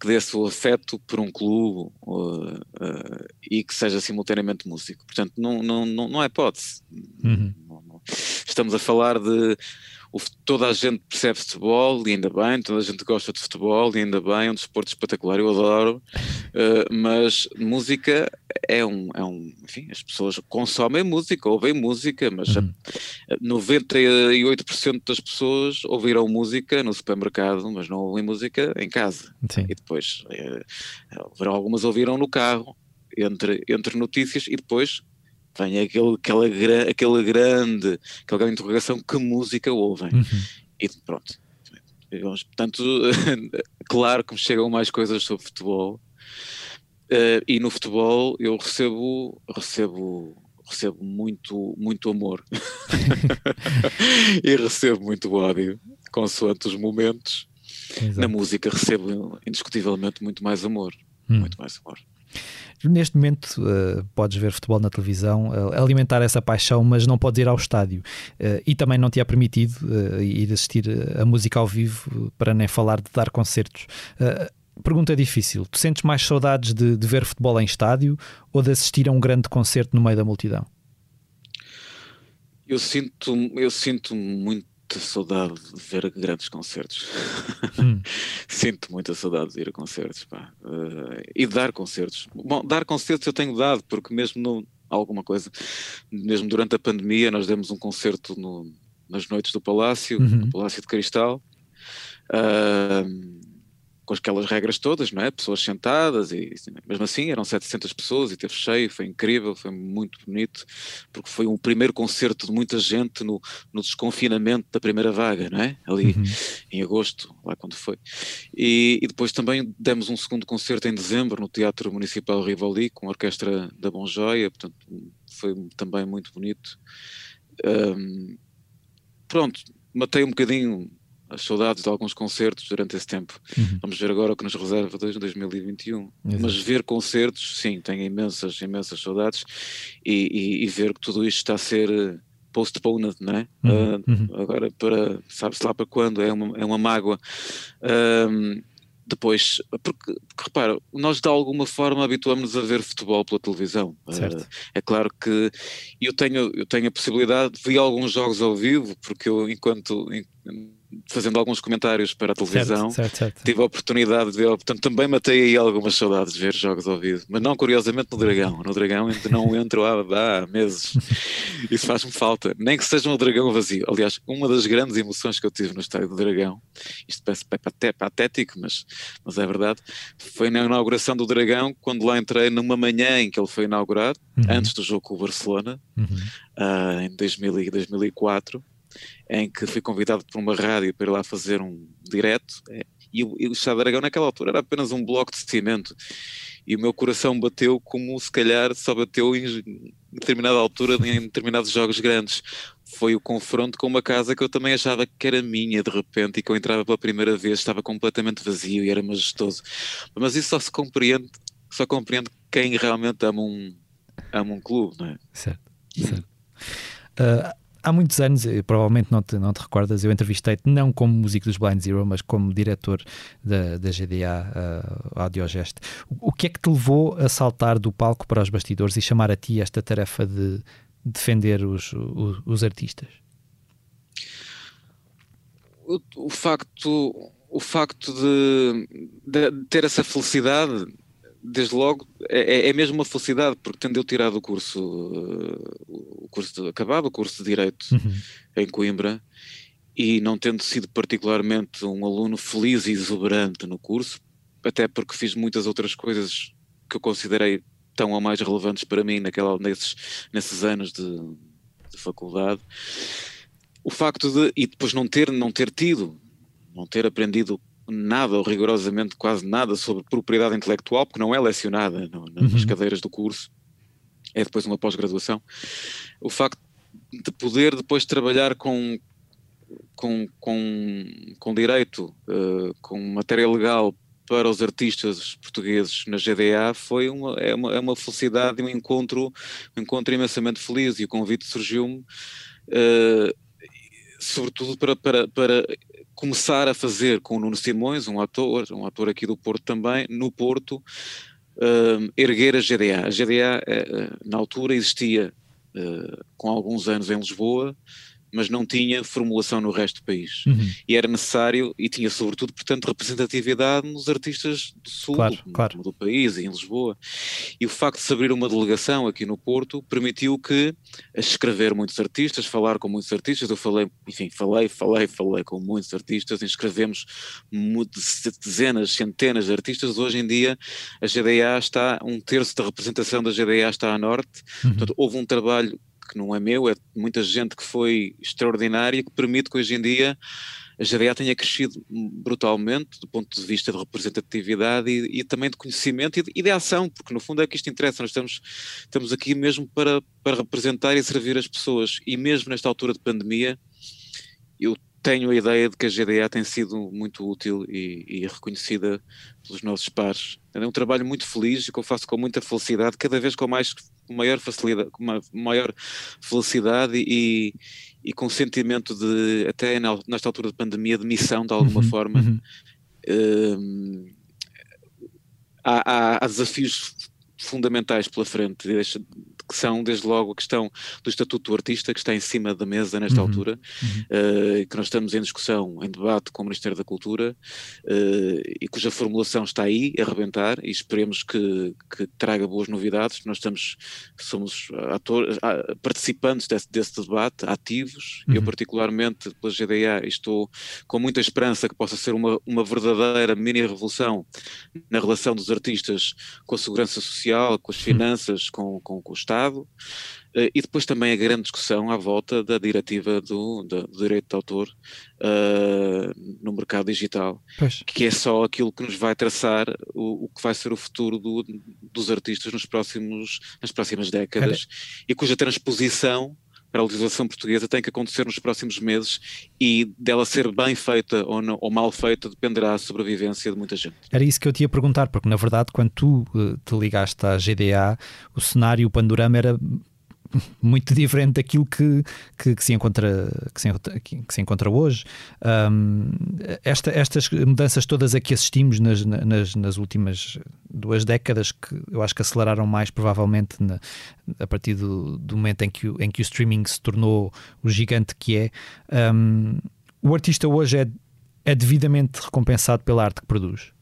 que dê seu afeto por um clube uh, uh, e que seja simultaneamente músico. Portanto, não, não, não, não é hipótese. Uhum. Estamos a falar de o, toda a gente percebe futebol e ainda bem, toda a gente gosta de futebol e ainda bem, é um desporto espetacular, eu adoro, uh, mas música é um, é um, enfim, as pessoas consomem música, ouvem música, mas uhum. 98% das pessoas ouviram música no supermercado, mas não ouvem música em casa. Sim. E depois, uh, algumas ouviram no carro, entre, entre notícias, e depois vem aquele, aquela, aquela grande, aquela grande interrogação, que música ouvem? Uhum. E pronto. Portanto, claro que me chegam mais coisas sobre futebol. Uh, e no futebol eu recebo, recebo, recebo muito, muito amor. e recebo muito ódio, consoante os momentos. Exato. Na música recebo indiscutivelmente muito mais amor. Hum. Muito mais amor. Neste momento uh, podes ver futebol na televisão, uh, alimentar essa paixão, mas não podes ir ao estádio. Uh, e também não te é permitido ir assistir a música ao vivo, para nem falar de dar concertos. Pergunta difícil: tu sentes mais saudades de, de ver futebol em estádio ou de assistir a um grande concerto no meio da multidão? Eu sinto, eu sinto muito muita saudade de ver grandes concertos. Hum. Sinto muita saudade de ir a concertos, pá. Uh, e dar concertos. Bom, dar concertos eu tenho dado, porque mesmo no, alguma coisa, mesmo durante a pandemia, nós demos um concerto no, nas noites do Palácio, uhum. no Palácio de Cristal. Uh, com aquelas regras todas, não é? Pessoas sentadas e mesmo assim eram 700 pessoas e teve cheio, foi incrível, foi muito bonito, porque foi um primeiro concerto de muita gente no, no desconfinamento da primeira vaga, não é? Ali uhum. em agosto, lá quando foi. E, e, depois também demos um segundo concerto em dezembro no Teatro Municipal Rivoli com a orquestra da Bom Joia, portanto foi também muito bonito. Um, pronto, matei um bocadinho as saudades de alguns concertos durante esse tempo. Uhum. Vamos ver agora o que nos reserva desde 2021. Exato. Mas ver concertos, sim, tenho imensas, imensas saudades e, e, e, ver que tudo isto está a ser eh, postponed, não é? Uhum. Uh. Agora, para, sabe-se lá para quando, é uma, é uma mágoa. Uh, depois, porque, porque repara, nós de alguma forma habituamos-nos a ver futebol pela televisão. Uh, é claro que eu tenho, eu tenho a possibilidade, vi alguns jogos ao vivo, porque eu, enquanto fazendo alguns comentários para a televisão, certo, certo, certo. tive a oportunidade de ver, portanto também matei aí algumas saudades de ver jogos ao vivo, mas não curiosamente no Dragão, no Dragão não entro há, há meses, isso faz-me falta, nem que seja um Dragão vazio, aliás, uma das grandes emoções que eu tive no estádio do Dragão, isto parece patético, mas, mas é verdade, foi na inauguração do Dragão, quando lá entrei numa manhã em que ele foi inaugurado, uhum. antes do jogo com o Barcelona, uhum. uh, em 2000, 2004, em que fui convidado por uma rádio para ir lá fazer um direto, é, e o, e o Estado de Aragão naquela altura era apenas um bloco de cimento, e o meu coração bateu como se calhar só bateu em determinada altura em determinados jogos grandes. Foi o confronto com uma casa que eu também achava que era minha de repente e que eu entrava pela primeira vez, estava completamente vazio e era majestoso. Mas isso só se compreende, só compreende quem realmente ama um, ama um clube, não é? Certo, certo. Uh, há muitos anos, provavelmente não te, não te recordas, eu entrevistei-te não como músico dos Blind Zero, mas como diretor da, da GDA uh, Audiogest. O, o que é que te levou a saltar do palco para os bastidores e chamar a ti esta tarefa de defender os, os, os artistas? O, o, facto, o facto de, de ter essa felicidade desde logo, é, é, é mesmo uma felicidade, porque tendo eu tirado o curso, uh, o curso de, acabado o curso de Direito uhum. em Coimbra, e não tendo sido particularmente um aluno feliz e exuberante no curso, até porque fiz muitas outras coisas que eu considerei tão ou mais relevantes para mim naquela, nesses, nesses anos de, de faculdade, o facto de, e depois não ter, não ter tido, não ter aprendido nada ou rigorosamente quase nada sobre propriedade intelectual, porque não é lecionada nas uhum. cadeiras do curso, é depois uma pós-graduação. O facto de poder depois trabalhar com, com, com, com direito, uh, com matéria legal para os artistas portugueses na GDA foi uma, é, uma, é uma felicidade e um encontro, um encontro imensamente feliz e o convite surgiu-me uh, sobretudo para, para, para começar a fazer com o Nuno Simões, um ator, um ator aqui do Porto também, no Porto, uh, erguer a GDA. A GDA, uh, na altura, existia uh, com alguns anos em Lisboa, mas não tinha formulação no resto do país. Uhum. E era necessário, e tinha sobretudo, portanto, representatividade nos artistas do sul claro, do, claro. do, país e em Lisboa. E o facto de se abrir uma delegação aqui no Porto permitiu que escrever muitos artistas, falar com muitos artistas, eu falei, enfim, falei, falei, falei com muitos artistas, inscrevemos dezenas, centenas de artistas, hoje em dia a GDA está, um terço da representação da GDA está a norte, uhum. portanto houve um trabalho que não é meu, é muita gente que foi extraordinária, que permite que hoje em dia a GDA tenha crescido brutalmente do ponto de vista de representatividade e, e também de conhecimento e de, e de, ação, porque no fundo é que isto interessa, nós estamos, estamos aqui mesmo para, para representar e servir as pessoas e mesmo nesta altura de pandemia eu tenho a ideia de que a GDA tem sido muito útil e, e, reconhecida pelos nossos pares. É um trabalho muito feliz e que eu faço com muita felicidade, cada vez com mais com maior facilidade, com uma maior felicidade e, e com sentimento de até nesta altura de pandemia de missão de alguma uhum, forma. Uhum. Um, há, há, há desafios fundamentais pela frente, que são, desde logo, a questão do Estatuto do Artista, que está em cima da mesa nesta uhum, altura, uhum. Uh, que nós estamos em discussão, em debate com o Ministério da Cultura, uh, e cuja formulação está aí, a arrebentar, e esperemos que, que traga boas novidades. Nós estamos, somos atores, participantes desse, desse debate, ativos, uhum. eu particularmente, pela GDA, estou com muita esperança que possa ser uma, uma verdadeira mini-revolução na relação dos artistas com a segurança social, com as uhum. finanças, com, com, com o Estado, Estado, uh, e depois também a grande discussão à volta da diretiva do, do, direito de autor uh, no mercado digital, pois. que é só aquilo que nos vai traçar o, o que vai ser o futuro do, dos artistas nos próximos, nas próximas décadas, e cuja transposição para a legislação portuguesa tem que acontecer nos próximos meses e dela ser bem feita ou, não, ou, mal feita dependerá da sobrevivência de muita gente. Era isso que eu te ia perguntar, porque na verdade quando tu uh, te ligaste à GDA, o cenário, o panorama era muito diferente daquilo que, que, que, se, encontra, que, se, encontra, que se encontra hoje. Um, esta, estas mudanças todas a que assistimos nas, nas, nas, últimas duas décadas, que eu acho que aceleraram mais provavelmente na, a partir do, do, momento em que, o, em que o streaming se tornou o gigante que é, um, o artista hoje é, é devidamente recompensado pela arte que produz?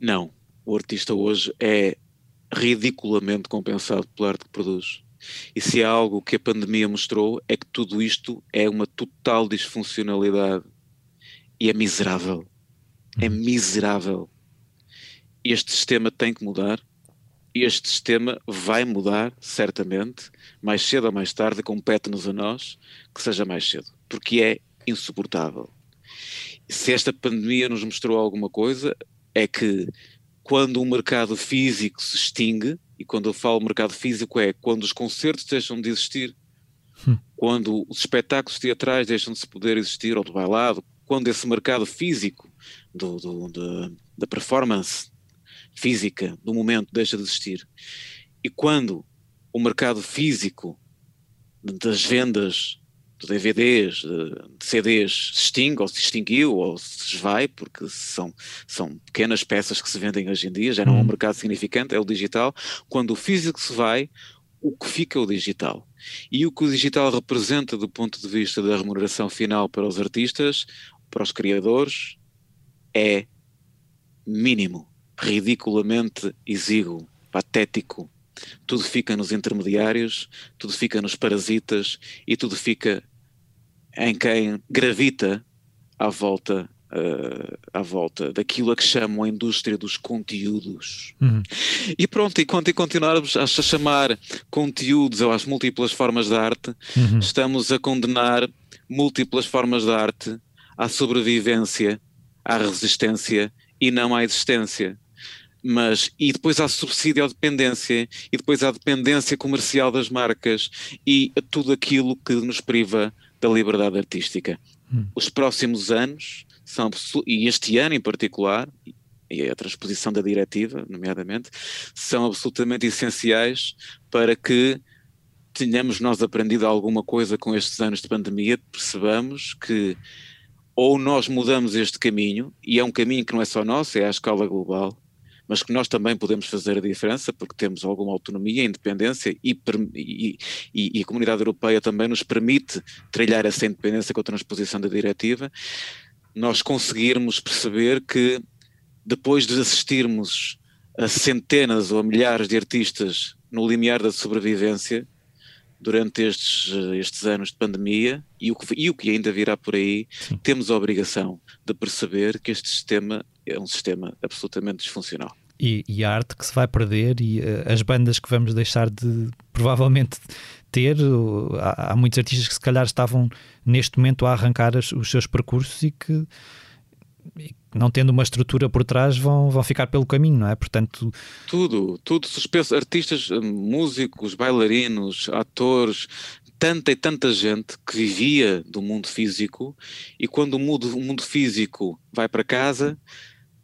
Não. O artista hoje é ridiculamente compensado pela arte que produz. E se há algo que a pandemia mostrou é que tudo isto é uma total disfuncionalidade e é miserável. É uhum. miserável. Este sistema tem que mudar. Este sistema vai mudar, certamente, mais cedo ou mais tarde, compete-nos a nós que seja mais cedo, porque é insuportável. Se esta pandemia nos mostrou alguma coisa, é que quando o mercado físico se extingue, e quando eu falo mercado físico é quando os concertos deixam de existir, hum. quando os espetáculos teatrais deixam de se poder existir, ou do bailado, quando esse mercado físico do, do, do, da performance física do momento deixa de existir, e quando o mercado físico das vendas de DVDs, de, CDs se extingue ou se extinguiu ou se vai, porque são, são pequenas peças que se vendem hoje em dia, já não é um uhum. mercado significante, é o digital. Quando o físico se vai, o que fica é o digital. E o que o digital representa do ponto de vista da remuneração final para os artistas, para os criadores, é mínimo, ridiculamente exíguo, patético, tudo fica nos intermediários, tudo fica nos parasitas e tudo fica em quem gravita à volta Uh, à volta daquilo a que chamam a indústria dos conteúdos. Uhum. E pronto, e quando continuarmos a chamar conteúdos ou às múltiplas formas de arte, uhum. estamos a condenar múltiplas formas de arte à sobrevivência, à resistência e não à existência mas e depois há subsídio à dependência e depois há dependência comercial das marcas e tudo aquilo que nos priva da liberdade artística. Hum. Os próximos anos são e este ano em particular e a transposição da diretiva, nomeadamente, são absolutamente essenciais para que tenhamos nós aprendido alguma coisa com estes anos de pandemia, percebamos que ou nós mudamos este caminho, e é um caminho que não é só nosso, é à escala global, mas que nós também podemos fazer a diferença porque temos alguma autonomia, independência e, e, e, a comunidade europeia também nos permite trilhar essa independência com a transposição da diretiva, nós conseguirmos perceber que depois de assistirmos a centenas ou a milhares de artistas no limiar da sobrevivência durante estes, estes anos de pandemia e o, que, e o que ainda virá por aí, Sim. temos a obrigação de perceber que este sistema é um sistema absolutamente disfuncional. E, e, a arte que se vai perder e uh, as bandas que vamos deixar de provavelmente ter. Uh, há, há, muitos artistas que se calhar estavam neste momento a arrancar as, os seus percursos e que, e não tendo uma estrutura por trás vão, vão ficar pelo caminho, não é? Portanto, tudo, tudo suspenso. Artistas, músicos, bailarinos, atores, tanta e tanta gente que vivia do mundo físico e quando o mundo, o mundo físico vai para casa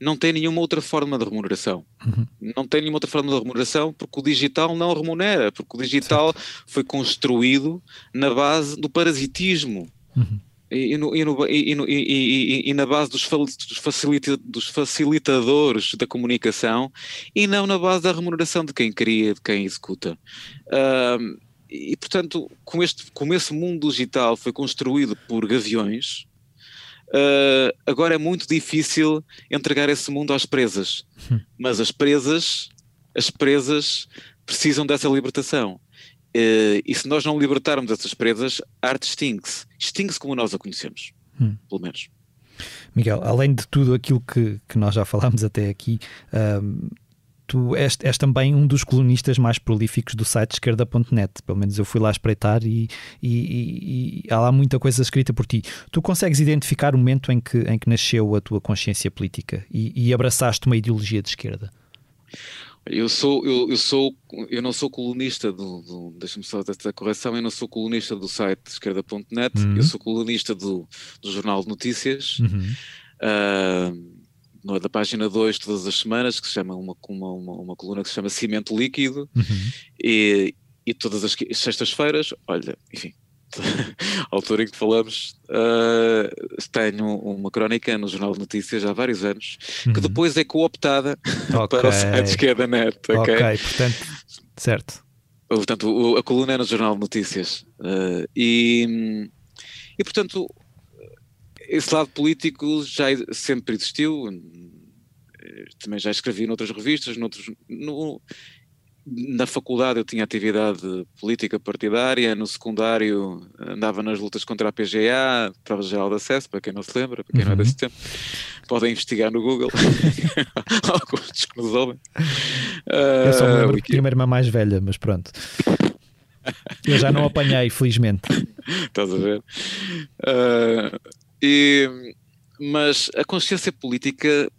não tem nenhuma outra forma de remuneração. Uhum. Não tem nenhuma outra forma de remuneração porque o digital não remunera, porque o digital certo. foi construído na base do parasitismo. Uhum. E, no, e, no, e, no, e, na base dos, facilita, dos, facilitadores da comunicação e não na base da remuneração de quem cria, de quem executa. Uh, e portanto, como, este, como esse mundo digital foi construído por gaviões, Uh, agora é muito difícil entregar esse mundo às presas, hum. mas as presas, as presas precisam dessa libertação. Uh, e se nós não libertarmos essas presas, a arte extingue-se. Extingue-se como nós a conhecemos, hum. pelo menos. Miguel, além de tudo aquilo que, que nós já falámos até aqui, tu és, és, também um dos colunistas mais prolíficos do site esquerda.net. Pelo menos eu fui lá espreitar e, e, e, e, há lá muita coisa escrita por ti. Tu consegues identificar o momento em que, em que nasceu a tua consciência política e, abraçaste uma ideologia de esquerda? Eu sou, eu, eu sou, eu não sou colunista do, do deixa-me só esta correção, eu não sou colunista do site esquerda.net, uhum. eu sou colunista do, do Jornal de Notícias. Uhum. Uh, da página 2 todas as semanas, que se chama uma, uma, uma, uma coluna que se chama Cimento Líquido, uhum. e, e todas as sextas-feiras, olha, enfim, a altura em que falamos, uh, tenho uma crónica no Jornal de Notícias há vários anos, uhum. que depois é cooptada okay. para o site Esquerda Net. Ok, okay portanto, certo. Portanto, a coluna é no Jornal de Notícias. Uh, e, e, portanto, esse lado político já sempre existiu. Também já escrevi noutras revistas, noutros, no, na faculdade eu tinha atividade política partidária, no secundário andava nas lutas contra a PGA, Prova Geral de Acesso, para quem não se lembra, para quem uhum. não é desse tempo, podem investigar no Google, alguns que nos ouvem. Eu só me lembro ah, que tinha uma irmã mais velha, mas pronto. Eu já não apanhei, felizmente. Estás a ver? Uh, e, mas a consciência política,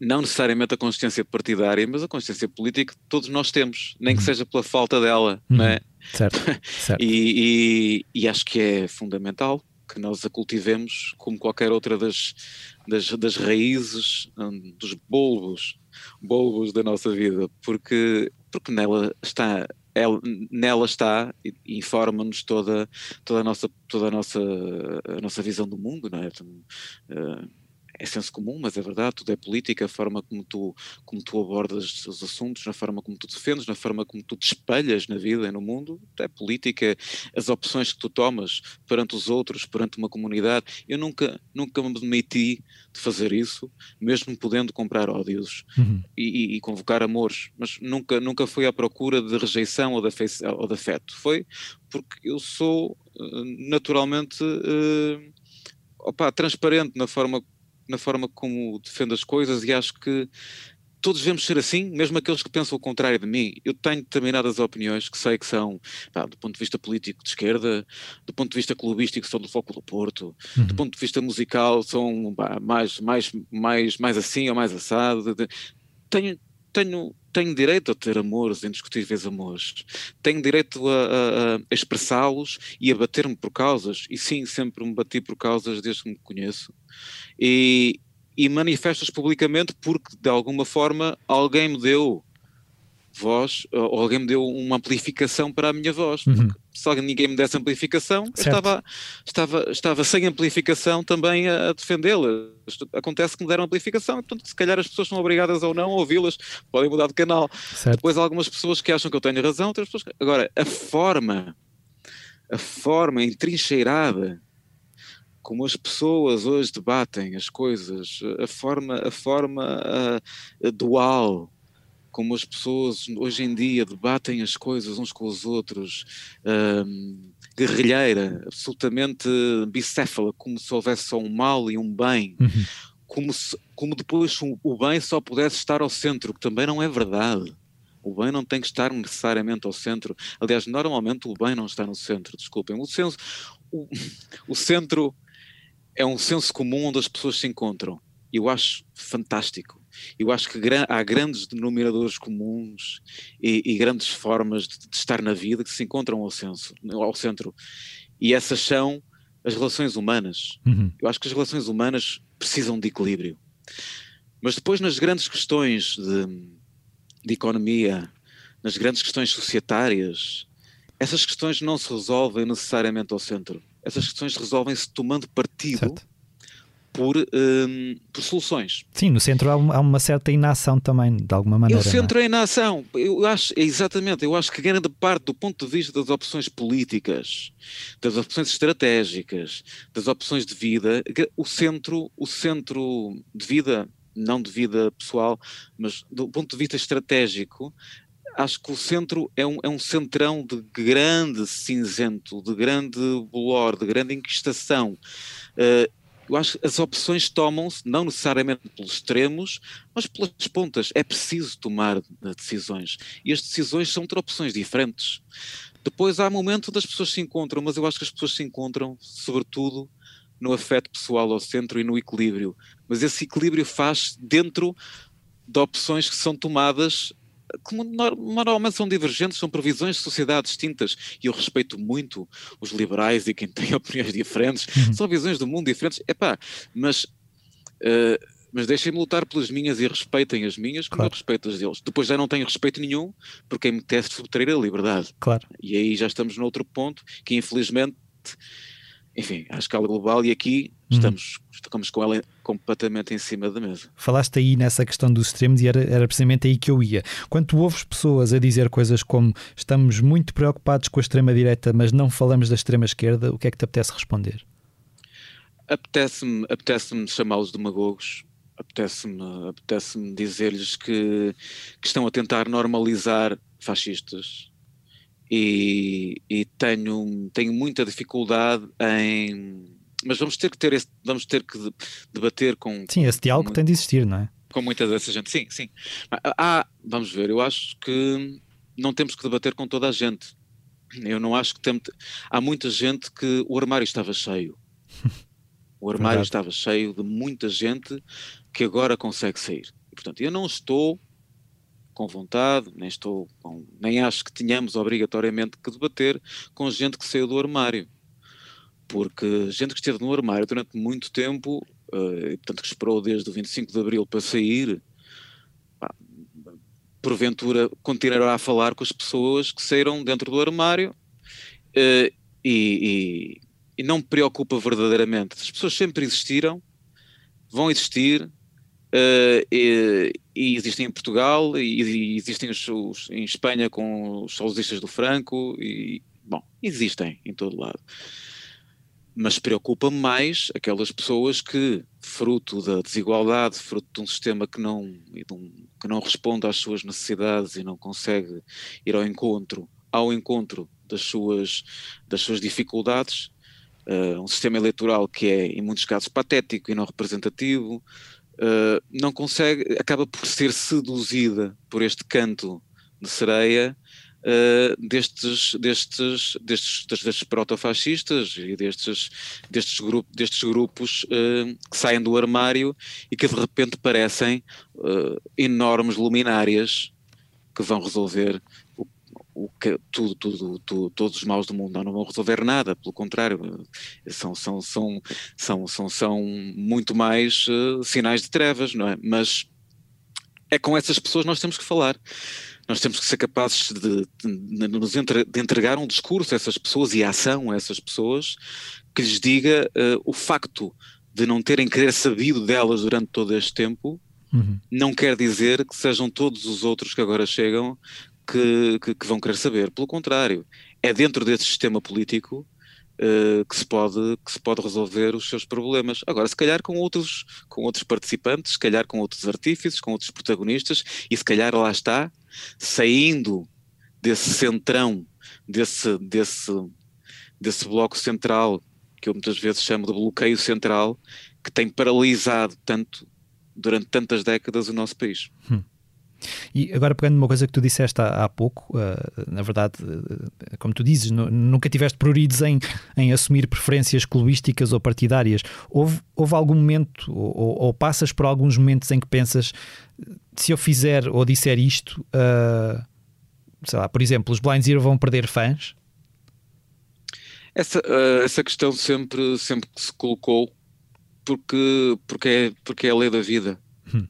não necessariamente a consciência partidária, mas a consciência política todos nós temos, nem que uhum. seja pela falta dela, uhum. não é? Certo, certo. E, e, e, acho que é fundamental que nós a cultivemos como qualquer outra das, das, das raízes, hum, dos bulbos, bulbos da nossa vida, porque, porque nela está ela, nela está e informa-nos toda, toda, a nossa, toda a, nossa, a nossa visão do mundo, não é? Uh, é senso comum, mas é verdade, tudo é política, a forma como tu, como tu abordas os assuntos, na forma como tu defendes, na forma como tu te espelhas na vida e no mundo, é política, as opções que tu tomas perante os outros, perante uma comunidade. Eu nunca, nunca me demiti de fazer isso, mesmo podendo comprar ódios uhum. e, e, convocar amores, mas nunca, nunca foi à procura de rejeição ou de, afeição, ou de afeto. Foi porque eu sou eh, naturalmente uh, opa, transparente na forma na forma como defendo as coisas e acho que todos devemos ser assim, mesmo aqueles que pensam o contrário de mim. Eu tenho determinadas opiniões que sei que são, pá, do ponto de vista político, de esquerda, do ponto de vista clubístico, são do Foco do Porto, uhum. do ponto de vista musical, são pá, mais, mais, mais, mais assim ou mais assado. Tenho, tenho, tenho direito a ter amores, indiscutíveis amores. Tenho direito a, a, a expressá-los e a bater-me por causas. E sim, sempre me bati por causas desde que me conheço. E, e manifestas publicamente porque, de alguma forma, alguém me deu voz, ou alguém me deu uma amplificação para a minha voz. Uhum. Se alguém, ninguém me desse amplificação, estava, estava, estava sem amplificação também a, a defendê-la. Acontece que me deram amplificação, portanto, se calhar as pessoas são obrigadas ou não a ouvi-las, podem mudar de canal. Certo. Depois há algumas pessoas que acham que eu tenho razão, outras pessoas que... Agora, a forma, a forma entrincheirada como as pessoas hoje debatem as coisas, a forma, a forma ah, ah, dual como as pessoas hoje em dia debatem as coisas uns com os outros, ahm, guerrilheira, absolutamente bicéfala, como se houvesse só um mal e um bem, Uhum. como, se, como depois o- bem só pudesse estar ao centro, que também não é verdade. O bem não tem que estar necessariamente ao centro. Aliás, normalmente o bem não está no centro, desculpem. O, senso, o, o centro é um senso comum onde as pessoas se encontram. E Eu acho fantástico. Eu acho que gra- há grandes denominadores comuns e, e grandes formas de, de estar na vida que se encontram ao, senso, ao centro. E essas são as relações humanas. Uhum. Eu acho que as relações humanas precisam de equilíbrio. Mas depois, nas grandes questões de, de economia, nas grandes questões societárias, essas questões não se resolvem necessariamente ao centro. Essas questões resolvem-se tomando partido Certo. Por, hum, por soluções. Sim, no centro há uma, certa inação também, de alguma maneira. o centro é na ação. Eu acho, exatamente, eu acho que grande parte do ponto de vista das opções políticas, das opções estratégicas, das opções de vida, o centro, o centro de vida, não de vida pessoal, mas do ponto de vista estratégico, acho que o centro é um, é um centrão de grande cinzento, de grande bolor, de grande inquistação. Eh, eu acho que as opções tomam-se não necessariamente pelos extremos, mas pelas pontas. É preciso tomar eh, decisões. E as decisões são ter opções diferentes. Depois há momento onde as pessoas se encontram, mas eu acho que as pessoas se encontram, sobretudo, no afeto pessoal ao centro e no equilíbrio. Mas esse equilíbrio faz dentro de opções que são tomadas nor- normalmente são divergentes, são previsões de sociedade distintas, e eu respeito muito os liberais e quem tem opiniões diferentes, Uhum. são visões do mundo diferentes, epá, mas, eh, mas deixem-me lutar pelas minhas e respeitem as minhas como Claro. eu respeito as deles. Depois já não tenho respeito nenhum por quem me teste subtrair a liberdade. Claro. E aí já estamos noutro ponto que infelizmente, enfim, à escala global e aqui Uhum. estamos, estamos com ela completamente em cima da mesa. Falaste aí nessa questão dos extremos e era, era precisamente aí que eu ia. Quando tu ouves pessoas a dizer coisas como estamos muito preocupados com a extrema-direita, mas não falamos da extrema-esquerda, o que é que te apetece responder? Apetece-me apetece chamá-los demagogos, apetece-me apetece dizer-lhes que, que estão a tentar normalizar fascistas e, e tenho, tenho muita dificuldade em. Mas vamos ter que ter esse, vamos ter que de- debater com, Sim, esse diálogo muito- tem de existir, não é? com muita dessa gente. Sim, sim. Há- Há, vamos ver, eu acho que não temos que debater com toda a gente. Eu não acho que temos. Há muita gente que o armário estava cheio. O armário estava cheio de muita gente que agora consegue sair. E, portanto, eu não estou com vontade, nem estou com, nem acho que tenhamos obrigatoriamente que debater com gente que saiu do armário. Porque gente que esteve no armário durante muito tempo, e, portanto que esperou desde o 25 de Abril para sair, pá, porventura continuará a falar com as pessoas que saíram dentro do armário eh, e, e- e não me preocupa verdadeiramente. As pessoas sempre existiram, vão existir, eh, e, e existem em Portugal, e, e existem os, os- em Espanha com os saudosistas do Franco, e, bom, existem em todo lado. Mas preocupa-me mais aquelas pessoas que, fruto da desigualdade, fruto de um sistema que não, que não responde às suas necessidades e não consegue ir ao encontro, ao encontro das suas, das suas dificuldades, eh, um sistema eleitoral que é, em muitos casos, patético e não representativo, eh, não consegue, acaba por ser seduzida por este canto de sereia eh, destes, destes, destes, destes protofascistas e destes, destes, grupo, destes grupos eh, que saem do armário e que de repente parecem eh, enormes luminárias que vão resolver o, que, tudo, tudo, tudo, todos os maus do mundo. Não, não vão resolver nada, pelo contrário, eh, são, são, são, são, são, são muito mais eh, sinais de trevas, não é? Mas é com essas pessoas que nós temos que falar. nós temos que ser capazes de, de, de, entre, de entregar um discurso a essas pessoas e ação a essas pessoas que lhes diga uh, o facto de não terem querer sabido delas durante todo este tempo, uhum. não quer dizer que sejam todos os outros que agora chegam que, que, que vão querer saber. Pelo contrário, é dentro desse sistema político uh, que, se pode, que se pode resolver os seus problemas. Agora, se calhar com outros, com outros participantes, se calhar com outros artífices, com outros protagonistas, e se calhar lá está, saindo desse centrão, desse, desse, desse bloco central, que eu muitas vezes chamo de bloqueio central, que tem paralisado tanto durante tantas décadas o nosso país. Hum. E agora pegando numa coisa que tu disseste há, há pouco, uh, na verdade, uh, como tu dizes, nunca tiveste pruridos em, em assumir preferências clubísticas ou partidárias. Houve, houve algum momento, ou, ou, passas por alguns momentos em que pensas, se eu fizer ou disser isto, uh, sei lá, por exemplo, os Blind Zero vão perder fãs? Essa, essa questão sempre, sempre se colocou porque, porque, é, porque é a lei da vida. Hum.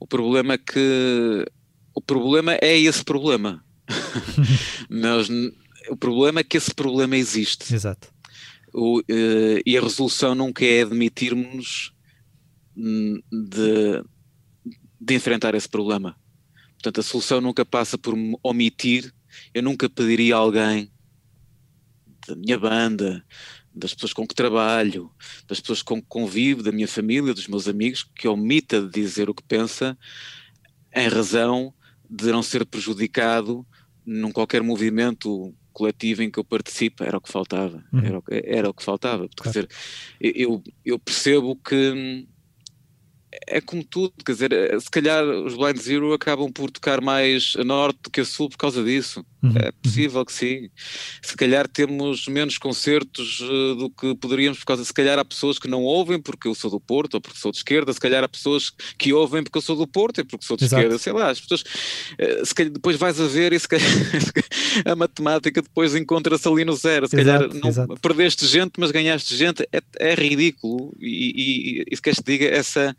O problema é que o problema é esse problema. Mas o problema é que esse problema existe. Exato. O, uh, e a resolução nunca é admitirmos hum, de, de enfrentar esse problema. Portanto, a solução nunca passa por omitir. Eu nunca pediria a alguém da minha banda, das pessoas com que trabalho, das pessoas com que convivo, da minha família, dos meus amigos, que omita de dizer o que pensa em razão de não ser prejudicado num qualquer movimento coletivo em que eu participo, era o que faltava, uhum. era, o, era o que faltava. Claro. Quer dizer, eu, eu percebo que é como tudo, quer dizer, se calhar os Blind Zero acabam por tocar mais a norte do que a sul por causa disso. Uhum. É possível que sim. Se calhar temos menos concertos uh, do que poderíamos por causa, se calhar há pessoas que não ouvem porque eu sou do Porto ou porque sou de esquerda, se calhar há pessoas que ouvem porque eu sou do Porto e porque sou de Exato. esquerda, sei lá, as pessoas, uh, se calhar depois vais a ver e se calhar a matemática depois encontra-se ali no zero, se Exato, calhar não, Exato. perdeste gente mas ganhaste gente, é, é ridículo e, e, e se queres te diga essa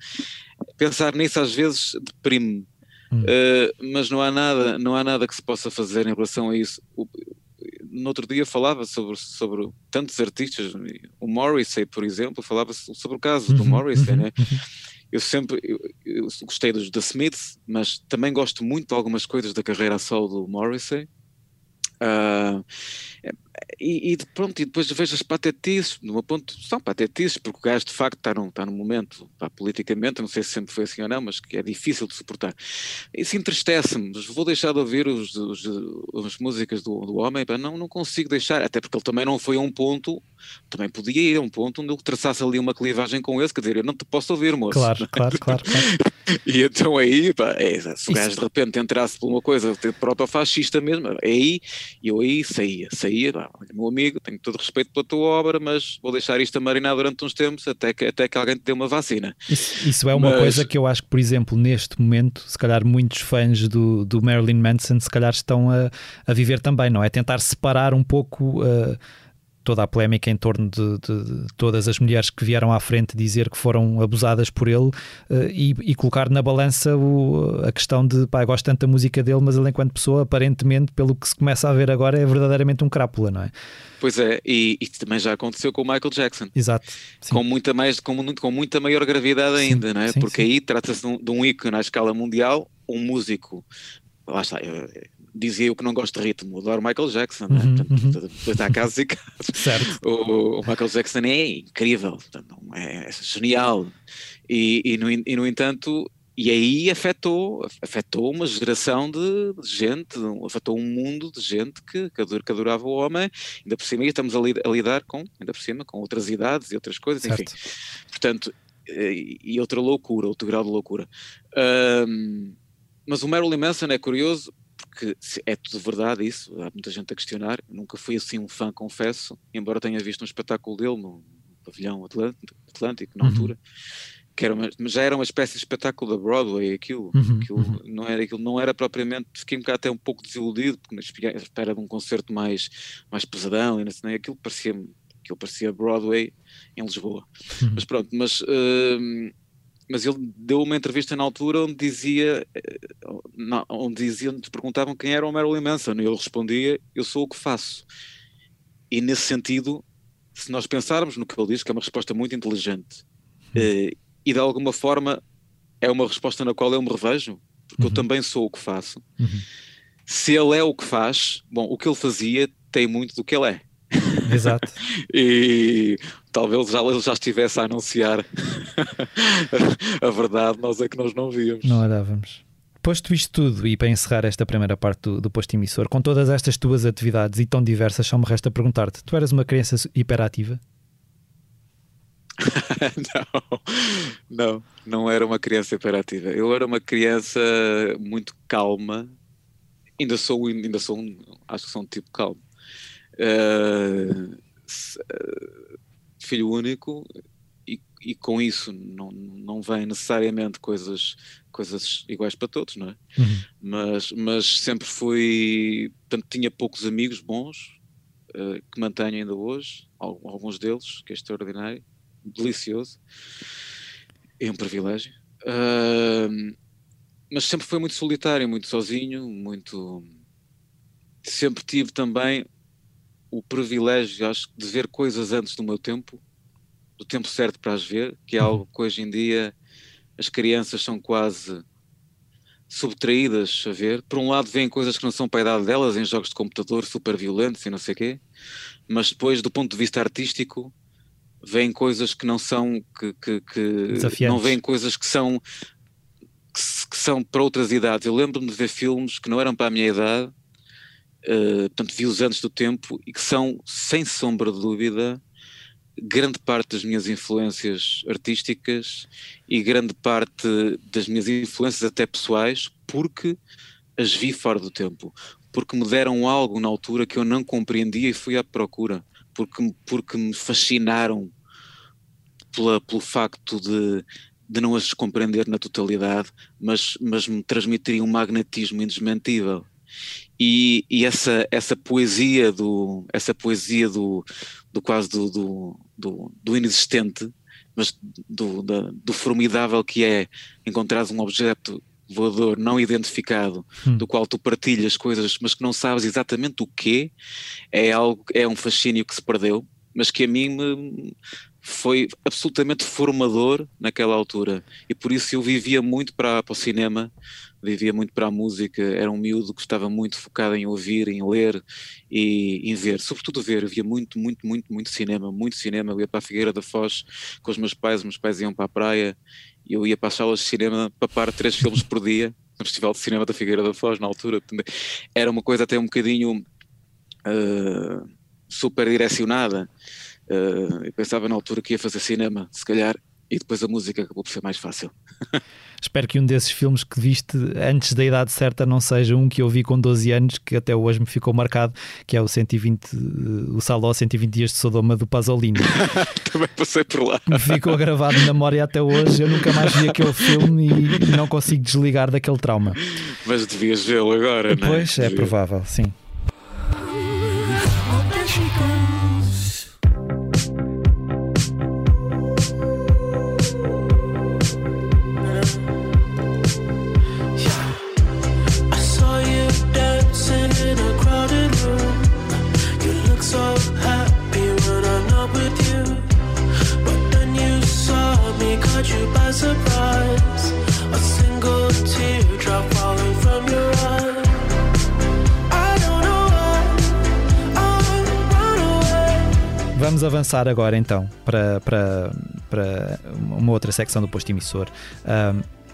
pensar nisso às vezes deprime. Hum. Uh, mas não há nada, não há nada que se possa fazer em relação a isso. O, no outro dia falava sobre, sobre tantos artistas, o Morrissey, por exemplo, falava sobre o caso do uhum, Morrissey, uhum, né? Uhum. Eu sempre eu, eu gostei dos The Smiths, mas também gosto muito de algumas coisas da carreira solo do Morrissey. Uh, e, e, pronto, e depois vejo as patetices, meu ponto, são patetices, porque o gajo de facto está num, está num momento, pá, politicamente, não sei se sempre foi assim ou não, mas que é difícil de suportar. Isso entristece-me, vou deixar de ouvir os, os, as músicas do, do homem, pá, não, não consigo deixar, até porque ele também não foi a um ponto, também podia ir a um ponto onde eu traçasse ali uma clivagem com esse, quer dizer, eu não te posso ouvir, moço. Claro, claro, claro. claro. e então aí, pá, é, se o gajo de repente entrasse por uma coisa proto-fascista mesmo, aí, eu aí saía, saía, pá, meu amigo, tenho todo respeito pela tua obra, mas vou deixar isto a marinar durante uns tempos até que, até que alguém te dê uma vacina. Isso, isso é uma mas... coisa que eu acho que, por exemplo, neste momento, se calhar muitos fãs do, do Marilyn Manson se calhar estão a, a viver também, não é? Tentar separar um pouco. Uh, toda a polémica em torno de, de, de, todas as mulheres que vieram à frente dizer que foram abusadas por ele uh, e, e, colocar na balança o, a questão de pá, gosto tanto da música dele, mas ele, enquanto pessoa, aparentemente, pelo que se começa a ver agora, é verdadeiramente um crápula, não é? Pois é, e, e também já aconteceu com o Michael Jackson. Exato. Sim. Com muita, mais, com, com muita maior gravidade ainda, sim, não é? Sim, Porque aí trata-se de, um, de um ícone à escala mundial, um músico lá está, eu, dizia eu que não gosto de ritmo, adoro Michael Jackson, né? uhum, portanto, uhum. depois há casos e casos. Certo. O, o, Michael Jackson é incrível, portanto, é, é genial. E, e, no, e, no, entanto, e aí afetou, afetou uma geração de, gente, afetou um mundo de gente que, que adorava o homem, ainda por cima, e estamos a, a, lidar com, ainda por cima, com outras idades e outras coisas, certo. enfim. Portanto, e, e outra loucura, outro grau de loucura. Um, mas o Marilyn Manson é curioso porque é tudo verdade isso, há muita gente a questionar. Nunca fui assim um fã, confesso, embora tenha visto um espetáculo dele no pavilhão Atlântico, na uhum. altura, que era uma, já era uma espécie de espetáculo da Broadway, aquilo, uhum. aquilo, uhum. Não era, aquilo não era propriamente, fiquei um bocado até um pouco desiludido, porque na espera de um concerto mais, mais pesadão, e não aquilo parecia aquilo parecia Broadway em Lisboa. Uhum. Mas pronto, mas uh, mas ele deu uma entrevista na altura onde dizia, eh, onde dizia, onde perguntavam quem era o Marilyn Manson, e ele respondia: Eu sou o que faço. E nesse sentido, se nós pensarmos no que ele diz, que é uma resposta muito inteligente, uh, e de alguma forma é uma resposta na qual eu me revejo, porque uhum. eu também sou o que faço. Uhum. Se ele é o que faz, bom, o que ele fazia tem muito do que ele é. Exato. e talvez já, ele já estivesse a anunciar a verdade, nós é que nós não víamos. Não olhávamos. Posto isto tudo, e para encerrar esta primeira parte do, do posto emissor, com todas estas tuas atividades e tão diversas, só me resta perguntar-te: tu eras uma criança hiperativa? não, não, não era uma criança hiperativa. Eu era uma criança muito calma. Ainda sou, ainda sou um, acho que sou um tipo calmo. Uh, filho único e, e, com isso não, não vem necessariamente coisas, coisas iguais para todos, não é? Uhum. Mas, mas sempre fui, portanto, tinha poucos amigos bons uh, que mantenho ainda hoje, alguns deles, que é extraordinário, delicioso, é um privilégio. Uh, mas sempre foi muito solitário, muito sozinho, muito. Sempre tive também o privilégio, acho, de ver coisas antes do meu tempo, do tempo certo para as ver, que é algo que hoje em dia as crianças são quase subtraídas a ver. Por um lado, veem coisas que não são para a idade delas, em jogos de computador super violentos e não sei o quê, mas depois, do ponto de vista artístico, veem coisas que não são que, que, que não veem coisas que são que, que, são para outras idades. Eu lembro-me de ver filmes que não eram para a minha idade uh, portanto, vi-os antes do tempo e que são, sem sombra de dúvida, grande parte das minhas influências artísticas e grande parte das minhas influências até pessoais, porque as vi fora do tempo, porque me deram algo na altura que eu não compreendia e fui à procura, porque, porque me fascinaram pela, pelo facto de, de não as compreender na totalidade, mas, mas me transmitirem um magnetismo indesmentível e, e, essa, essa poesia do essa poesia do, do quase do, do, do, do inexistente mas do, da, do formidável que é encontrar um objeto voador não identificado hum. do qual tu partilhas coisas mas que não sabes exatamente o que é algo é um fascínio que se perdeu mas que a mim me foi absolutamente formador naquela altura e por isso eu vivia muito para, para o cinema vivia muito para a música, era um miúdo que estava muito focado em ouvir, em ler e em ver, sobretudo ver, eu via muito, muito, muito, muito cinema, muito cinema, eu ia para a Figueira da Foz com os meus pais, os meus pais iam para a praia, eu ia para as salas de cinema papar três filmes por dia, no Festival de Cinema da Figueira da Foz, na altura, era uma coisa até um bocadinho uh, super direcionada, uh, eu pensava na altura que ia fazer cinema, se calhar, e depois a música acabou por ser mais fácil. Espero que um desses filmes que viste antes da idade certa não seja um que eu vi com 12 anos, que até hoje me ficou marcado, que é o 120, eh, o Saló 120 Dias de Sodoma do Pasolini. Também passei por lá. Me ficou gravado na memória até hoje. Eu nunca mais vi aquele filme e não consigo desligar daquele trauma. Mas devias vê-lo agora, não é? Pois, é provável, sim. Avançar agora então para, para, para uma outra secção do posto emissor.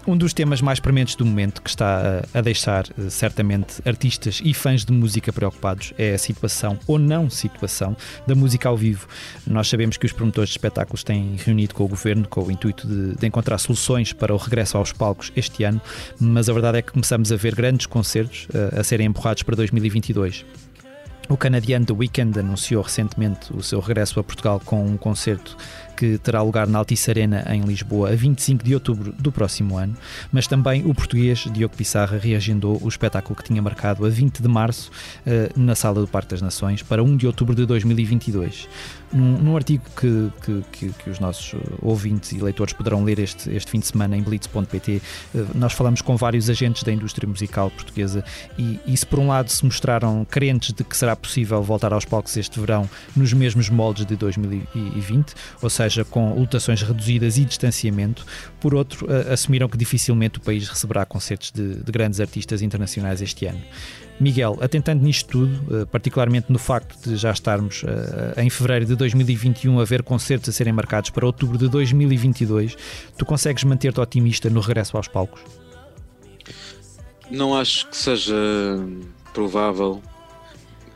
Um dos temas mais prementes do momento que está a deixar eh, certamente artistas e fãs de música preocupados é a situação ou não situação da música ao vivo. Nós sabemos que os promotores de espetáculos têm reunido com o governo com o intuito de, de encontrar soluções para o regresso aos palcos este ano, mas a verdade é que começamos a ver grandes concertos a, eh, a serem empurrados para 2022. O canadiano The Weeknd anunciou recentemente o seu regresso a Portugal com um concerto que terá lugar na Altice Arena em Lisboa a 25 de outubro do próximo ano, mas também o português Diogo Pissarra reagendou o espetáculo que tinha marcado a 20 de março eh, na Sala do Parque das Nações para 1 de outubro de 2022. Num, num artigo que, que, que, que, os nossos ouvintes e leitores poderão ler este, este fim de semana em blitz.pt, eh, nós falamos com vários agentes da indústria musical portuguesa e, e se por um lado se mostraram crentes de que será possível voltar aos palcos este verão nos mesmos moldes de 2020, ou seja, com lotações reduzidas e distanciamento. Por outro, assumiram que dificilmente o país receberá concertos de, de grandes artistas internacionais este ano. Miguel, atentando nisto tudo, eh, particularmente no facto de já estarmos eh, em fevereiro de 2021 a ver concertos a serem marcados para outubro de 2022, tu consegues manter-te otimista no regresso aos palcos? Não acho que seja provável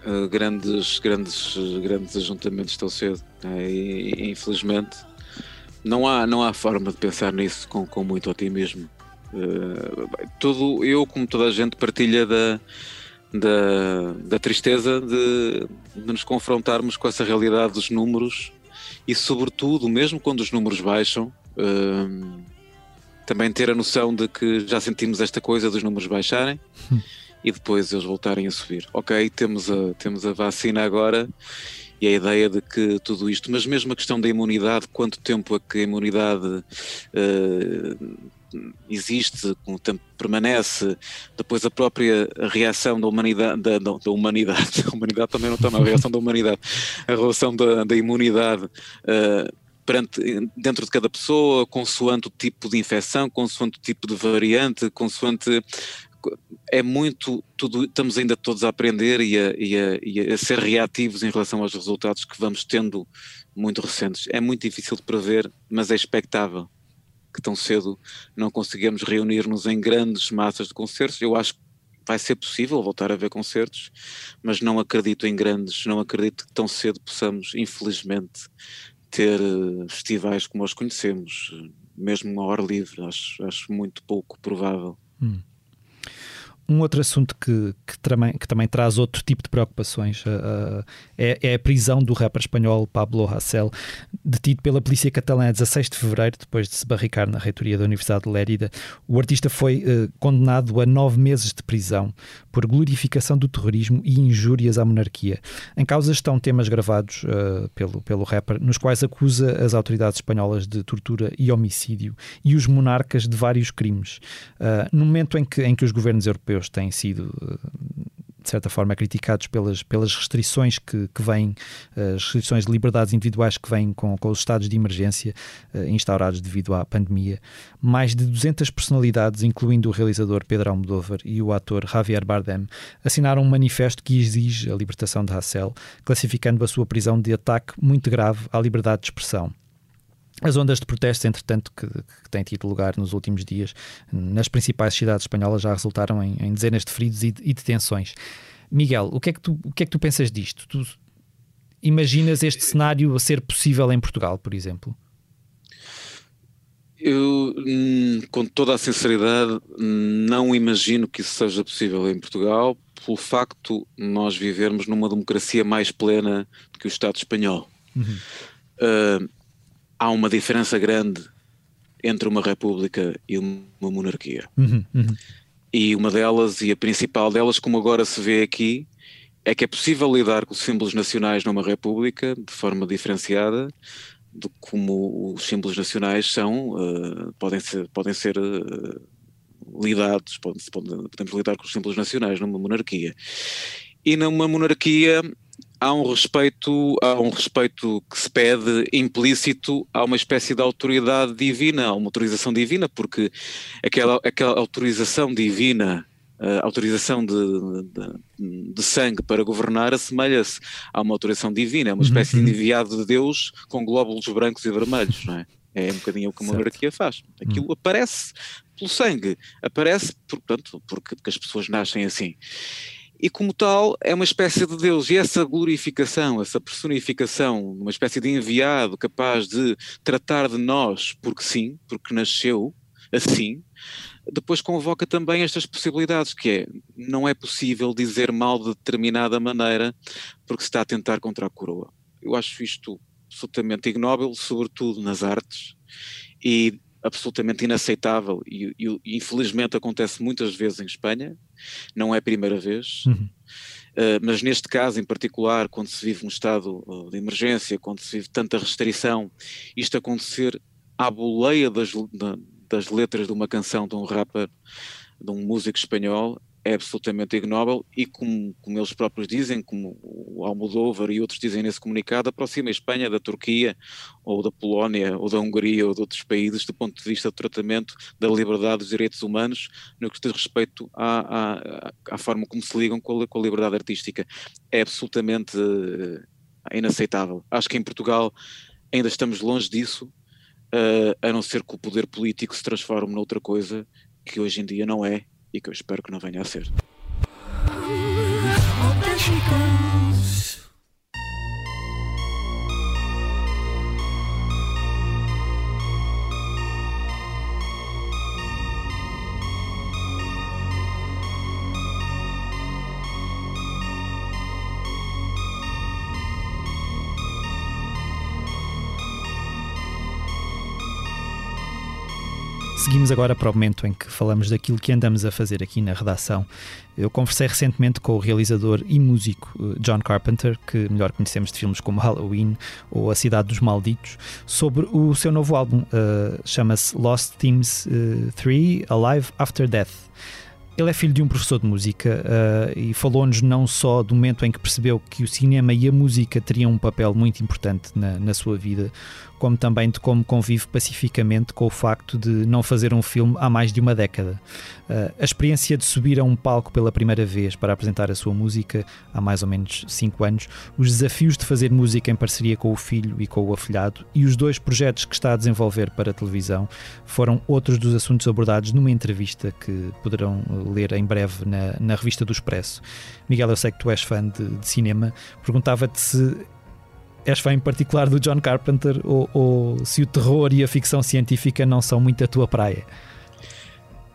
uh, grandes, grandes, grandes ajuntamentos tão cedo. Né? Infelizmente, não há, não há forma de pensar nisso com, com muito otimismo. Uh, tudo, eu, como toda a gente, partilha da, da, da tristeza de, de, nos confrontarmos com essa realidade dos números e, sobretudo, mesmo quando os números baixam, uh, também ter a noção de que já sentimos esta coisa dos números baixarem. Hum e depois eles voltarem a subir. Ok, temos a, temos a vacina agora e a ideia de que tudo isto, mas mesmo a questão da imunidade, quanto tempo é que a imunidade uh, existe, quanto tempo permanece, depois a própria reação da humanidade, da, da humanidade, a humanidade também não está mal, a reação da humanidade, a relação da, da imunidade. Uh, perante, dentro de cada pessoa, consoante o tipo de infecção, consoante o tipo de variante, consoante é muito, tudo, estamos ainda todos a aprender e a, e, a, e a, ser reativos em relação aos resultados que vamos tendo muito recentes. É muito difícil de prever, mas é expectável que tão cedo não conseguimos reunir-nos em grandes massas de concertos. Eu acho que vai ser possível voltar a ver concertos, mas não acredito em grandes, não acredito que tão cedo possamos, infelizmente, ter eh, festivais como os conhecemos, mesmo ao ar livre. Acho, acho muito pouco provável. Hum. Um outro assunto que, que, também, que também traz outro tipo de preocupações uh, é, é, a prisão do rapper espanhol Pablo Hasél, detido pela polícia catalã a 16 de fevereiro, depois de se barricar na reitoria da Universidade de Lérida. O artista foi uh, condenado a nove meses de prisão por glorificação do terrorismo e injúrias à monarquia. Em causa estão temas gravados uh, pelo, pelo rapper, nos quais acusa as autoridades espanholas de tortura e homicídio e os monarcas de vários crimes. no momento em que, em que os governos europeus europeus têm sido de certa forma criticados pelas, pelas restrições que, que vêm, as restrições de liberdades individuais que vêm com, com os estados de emergência uh, instaurados devido à pandemia. Mais de 200 personalidades, incluindo o realizador Pedro Almodóvar e o ator Javier Bardem, assinaram um manifesto que exige a libertação de Hassel, classificando a sua prisão de ataque muito grave à liberdade de expressão. As ondas de protestos, entretanto, que, que, têm tido lugar nos últimos dias nas principais cidades espanholas já resultaram em, em dezenas de feridos e, e detenções. Miguel, o que, é que tu, o que é que tu pensas disto? Tu imaginas este cenário a ser possível em Portugal, por exemplo? Eu, hum, com toda a sinceridade, não imagino que isso seja possível em Portugal, pelo facto de nós vivermos numa democracia mais plena do que o Estado espanhol. Uhum. Uh, há uma diferença grande entre uma república e uma monarquia. Uhum, uhum. E uma delas, e a principal delas, como agora se vê aqui, é que é possível lidar com os símbolos nacionais numa república de forma diferenciada de como os símbolos nacionais são, uh, podem ser, podem ser uh, lidados, podemos, podemos lidar com os símbolos nacionais numa monarquia. E numa monarquia há um respeito, há um respeito que se pede implícito a uma espécie de autoridade divina, a uma autorização divina, porque aquela, aquela autorização divina, a autorização de, de, de sangue para governar assemelha-se a uma autorização divina, é uma espécie uhum. de enviado de Deus com glóbulos brancos e vermelhos, não é? É um bocadinho o que a monarquia faz. Aquilo uhum. aparece pelo sangue, aparece, portanto, porque, porque as pessoas nascem assim e como tal é uma espécie de Deus. E essa glorificação, essa personificação, uma espécie de enviado capaz de tratar de nós, porque sim, porque nasceu, assim, depois convoca também estas possibilidades, que é, não é possível dizer mal de determinada maneira porque se está a tentar contra a coroa. Eu acho isto absolutamente ignóbil, sobretudo nas artes, e absolutamente inaceitável e, e, infelizmente acontece muitas vezes em Espanha, não é a primeira vez, uhum. uh, mas neste caso em particular, quando se vive um estado uh, de emergência, quando se vive tanta restrição, isto acontecer à boleia das, das letras de uma canção de um rapper, de um músico espanhol, é absolutamente ignóbil e como, como, eles próprios dizem, como o Almodóvar e outros dizem nesse comunicado, aproxima a Espanha da Turquia ou da Polónia ou da Hungria ou de outros países do ponto de vista do tratamento da liberdade dos direitos humanos no que diz respeito à, à, à forma como se ligam com a, com a liberdade artística. É absolutamente uh, inaceitável. Acho que em Portugal ainda estamos longe disso, uh, a não ser que o poder político se transforme noutra coisa que hoje em dia não é e que eu espero que não venha a ser. Seguimos agora para o momento em que falamos daquilo que andamos a fazer aqui na redação. Eu conversei recentemente com o realizador e músico eh, John Carpenter, que melhor conhecemos de filmes como Halloween ou A Cidade dos Malditos, sobre o seu novo álbum. Uh, Chama-se Lost Themes uh, 3 Alive After Death. Ele é filho de um professor de música uh, e falou-nos não só do momento em que percebeu que o cinema e a música teriam um papel muito importante na, na sua vida, como também de como convive pacificamente com o facto de não fazer um filme há mais de uma década. Uh, a experiência de subir a um palco pela primeira vez para apresentar a sua música há mais ou menos cinco anos, os desafios de fazer música em parceria com o filho e com o afilhado e os dois projetos que está a desenvolver para a televisão foram outros dos assuntos abordados numa entrevista que poderão ler em breve na, na revista do Expresso. Miguel, eu sei que tu és fã de, de cinema, perguntava-te se és fã em particular do John Carpenter ou, ou, se o terror e a ficção científica não são muito a tua praia?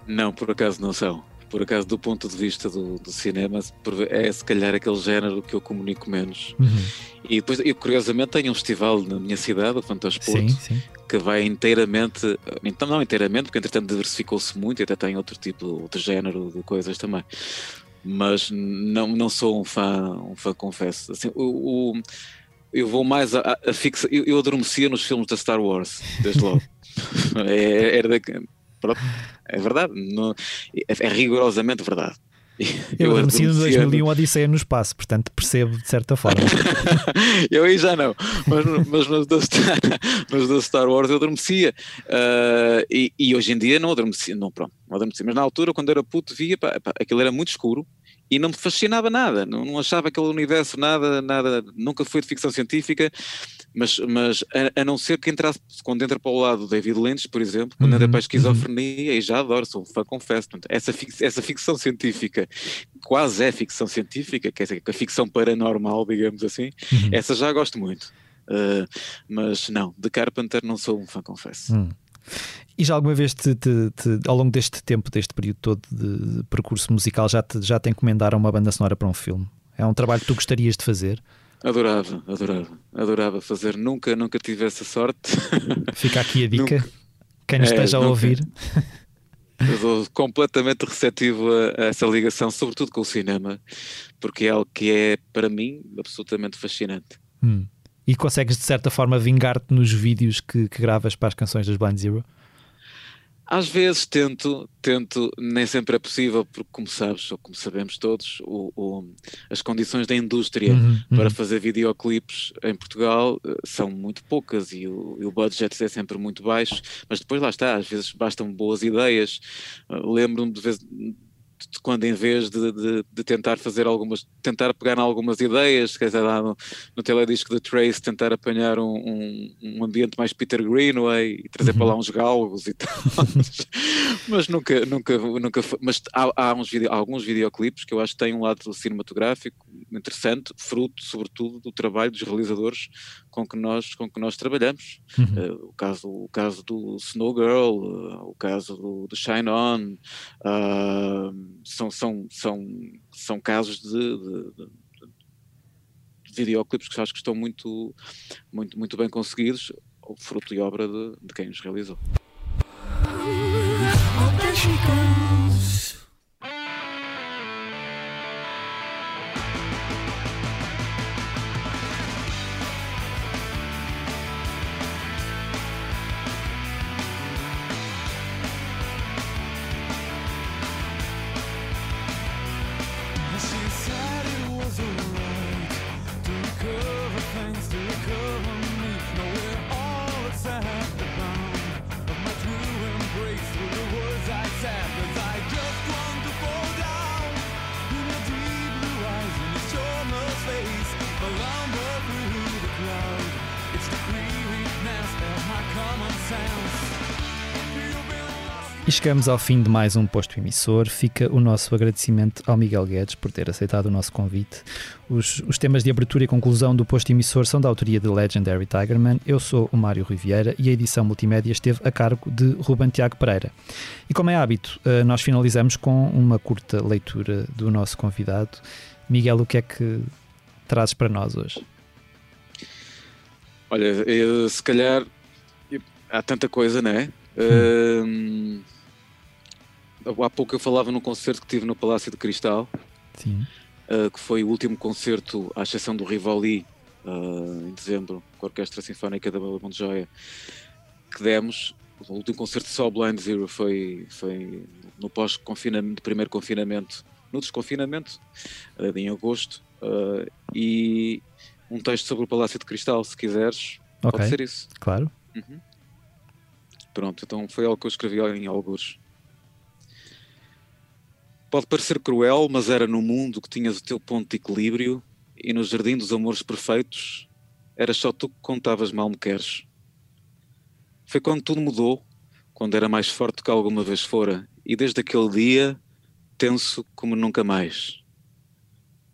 Não, por acaso não são. Por acaso, do ponto de vista do, do cinema, é se calhar aquele género que eu comunico menos. Uhum. E depois, eu curiosamente, tenho um festival na minha cidade, o Fantasporto, sim, sim. que vai inteiramente, então não inteiramente, porque entretanto diversificou-se muito e até tem outro tipo de género de coisas também. Mas não, não sou um fã, um fã confesso. Assim, o, o eu vou mais a, a, a fixa. Eu, eu, adormecia nos filmes da Star Wars, desde logo. é, era da, pronto, é verdade. Não, é, é, rigorosamente verdade. Eu, eu adormeci no 2001 Odisseia no Espaço, portanto percebo de certa forma. eu aí já não, mas, mas nos, da Star, nos da Star Wars eu adormecia. Uh, e, e, hoje em dia não adormecia, não, pronto, não adormecia. Mas na altura, quando era puto, via, pá, pá, aquilo era muito escuro e não me fascinava nada, não, não, achava aquele universo nada, nada, nunca foi de ficção científica, mas, mas a, a não ser que entrasse, quando entra para o lado do David Lynch, por exemplo, quando uhum, entra para a esquizofrenia, uhum. e já adoro, sou um fã, confesso, essa, essa ficção científica, quase é ficção científica, quer dizer, a ficção paranormal, digamos assim, uhum. essa já gosto muito. Uh, mas não, de Carpenter não sou um fã, confesso. Hum. E já alguma vez, te, te, te, ao longo deste tempo, deste período todo de, percurso musical, já te, já te encomendaram uma banda sonora para um filme? É um trabalho que tu gostarias de fazer? Adorava, adorava, adorava fazer. Nunca, nunca tive essa sorte. Fica aqui a dica. Nunca. Quem nos é, esteja a ouvir. Estou completamente receptivo a, a, essa ligação, sobretudo com o cinema, porque é algo que é, para mim, absolutamente fascinante. Hum. E consegues, de certa forma, vingar-te nos vídeos que, que gravas para as canções dos Blind Zero? Às vezes tento, tento, nem sempre é possível, porque como sabes, ou como sabemos todos, o, o, as condições da indústria uhum, para uhum. fazer videoclipes em Portugal uh, são muito poucas e o, e o budget é sempre muito baixo, mas depois lá está, às vezes bastam boas ideias. Uh, Lembro-me de vez quando em vez de, de, de, tentar fazer algumas, tentar pegar em algumas ideias, quer dizer, lá no, no teledisco da Trace, tentar apanhar um, um, um, ambiente mais Peter Greenway e trazer uhum. para lá uns galgos e tal, mas nunca, nunca, nunca foi, mas há, há, uns video, há alguns videoclipes que eu acho que têm um lado cinematográfico interessante, fruto sobretudo do trabalho dos realizadores com que nós, com que nós trabalhamos, uhum. uh, o, caso, o caso do Snow Girl, uh, o caso do, do Shine On, uh, são, são, são, são casos de, de, de, de videoclipes que acho que estão muito, muito, muito bem conseguidos, fruto e obra de, de quem os realizou. E chegamos ao fim de mais um posto emissor. Fica o nosso agradecimento ao Miguel Guedes por ter aceitado o nosso convite. Os, os temas de abertura e conclusão do posto emissor são da autoria de Legendary Tigerman. Eu sou o Mário Riviera e a edição multimédia esteve a cargo de Ruben Tiago Pereira. E como é hábito, eh, nós finalizamos com uma curta leitura do nosso convidado. Miguel, o que é que trazes para nós hoje? Olha, eu, se calhar há tanta coisa, não é? Hum. Há pouco eu falava num concerto que tive no Palácio de Cristal, uh, que foi o último concerto, à exceção do Rivoli, uh, em dezembro, com a Orquestra Sinfónica da Bela Montejoia, que demos. O último concerto só Blind Zero foi, foi no pós-confinamento, primeiro confinamento, no desconfinamento, uh, em agosto, e um texto sobre o Palácio de Cristal, se quiseres, okay. pode ser isso. Claro. Uhum. Pronto, então foi algo que eu escrevi em alguns. Pode parecer cruel, mas era no mundo que tinhas o teu ponto de equilíbrio e no jardim dos amores perfeitos era só tu que contavas mal me queres. Foi quando tudo mudou, quando era mais forte que alguma vez fora, e desde aquele dia tenso como nunca mais.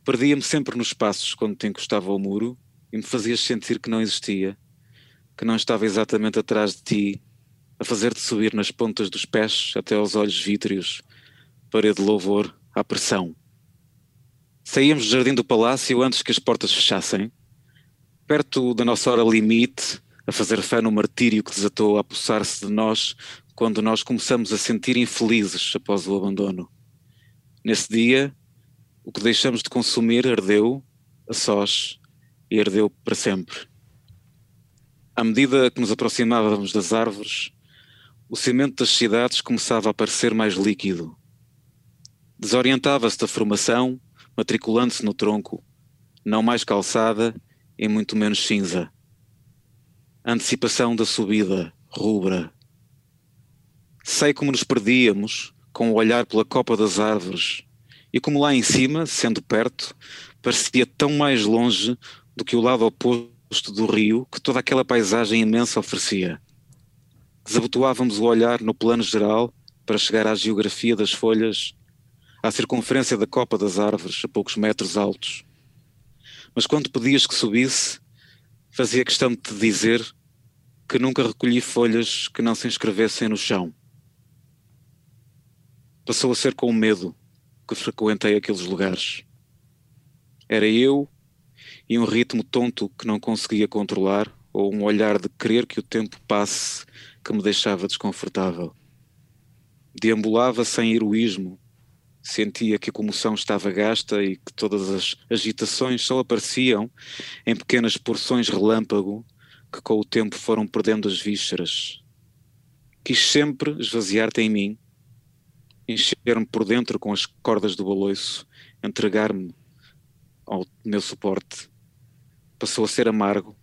Perdia-me sempre nos passos quando te encostava ao muro e me fazias sentir que não existia, que não estava exatamente atrás de ti, a fazer-te subir nas pontas dos pés até aos olhos vítreos, parede de louvor à pressão. Saíamos do jardim do palácio antes que as portas fechassem, perto da nossa hora limite, a fazer fé no martírio que desatou a apossar-se de nós quando nós começamos a sentir infelizes após o abandono. Nesse dia, o que deixamos de consumir ardeu, a sós, e ardeu para sempre. À medida que nos aproximávamos das árvores, o cimento das cidades começava a parecer mais líquido. Desorientava-se da formação, matriculando-se no tronco, não mais calçada e muito menos cinza. Antecipação da subida, rubra. Sei como nos perdíamos, com o olhar pela copa das árvores, e como lá em cima, sendo perto, parecia tão mais longe do que o lado oposto do rio que toda aquela paisagem imensa oferecia desabotoávamos o olhar no plano geral para chegar à geografia das folhas, à circunferência da copa das árvores a poucos metros altos. Mas quando pedias que subisse, fazia questão de te dizer que nunca recolhi folhas que não se inscrevessem no chão. Passou a ser com medo que frequentei aqueles lugares. Era eu e um ritmo tonto que não conseguia controlar, ou um olhar de querer que o tempo passe que me deixava desconfortável. Deambulava sem heroísmo, sentia que a comoção estava gasta e que todas as agitações só apareciam em pequenas porções relâmpago que com o tempo foram perdendo as vísceras. Quis sempre esvaziar-te em mim, encher-me por dentro com as cordas do baloiço, entregar-me ao meu suporte. Passou a ser amargo.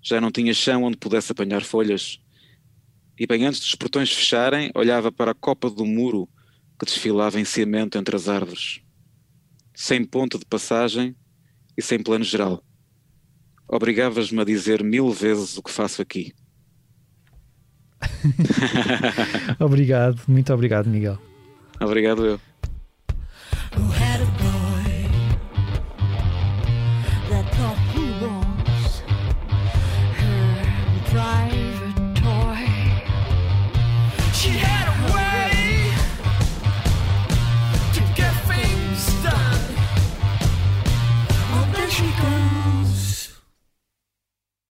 Já não tinha chão onde pudesse apanhar folhas, e bem antes dos portões fecharem, olhava para a copa do muro que desfilava em cimento entre as árvores, sem ponto de passagem e sem plano geral. Obrigavas-me a dizer mil vezes o que faço aqui. obrigado, muito obrigado, Miguel. Obrigado eu.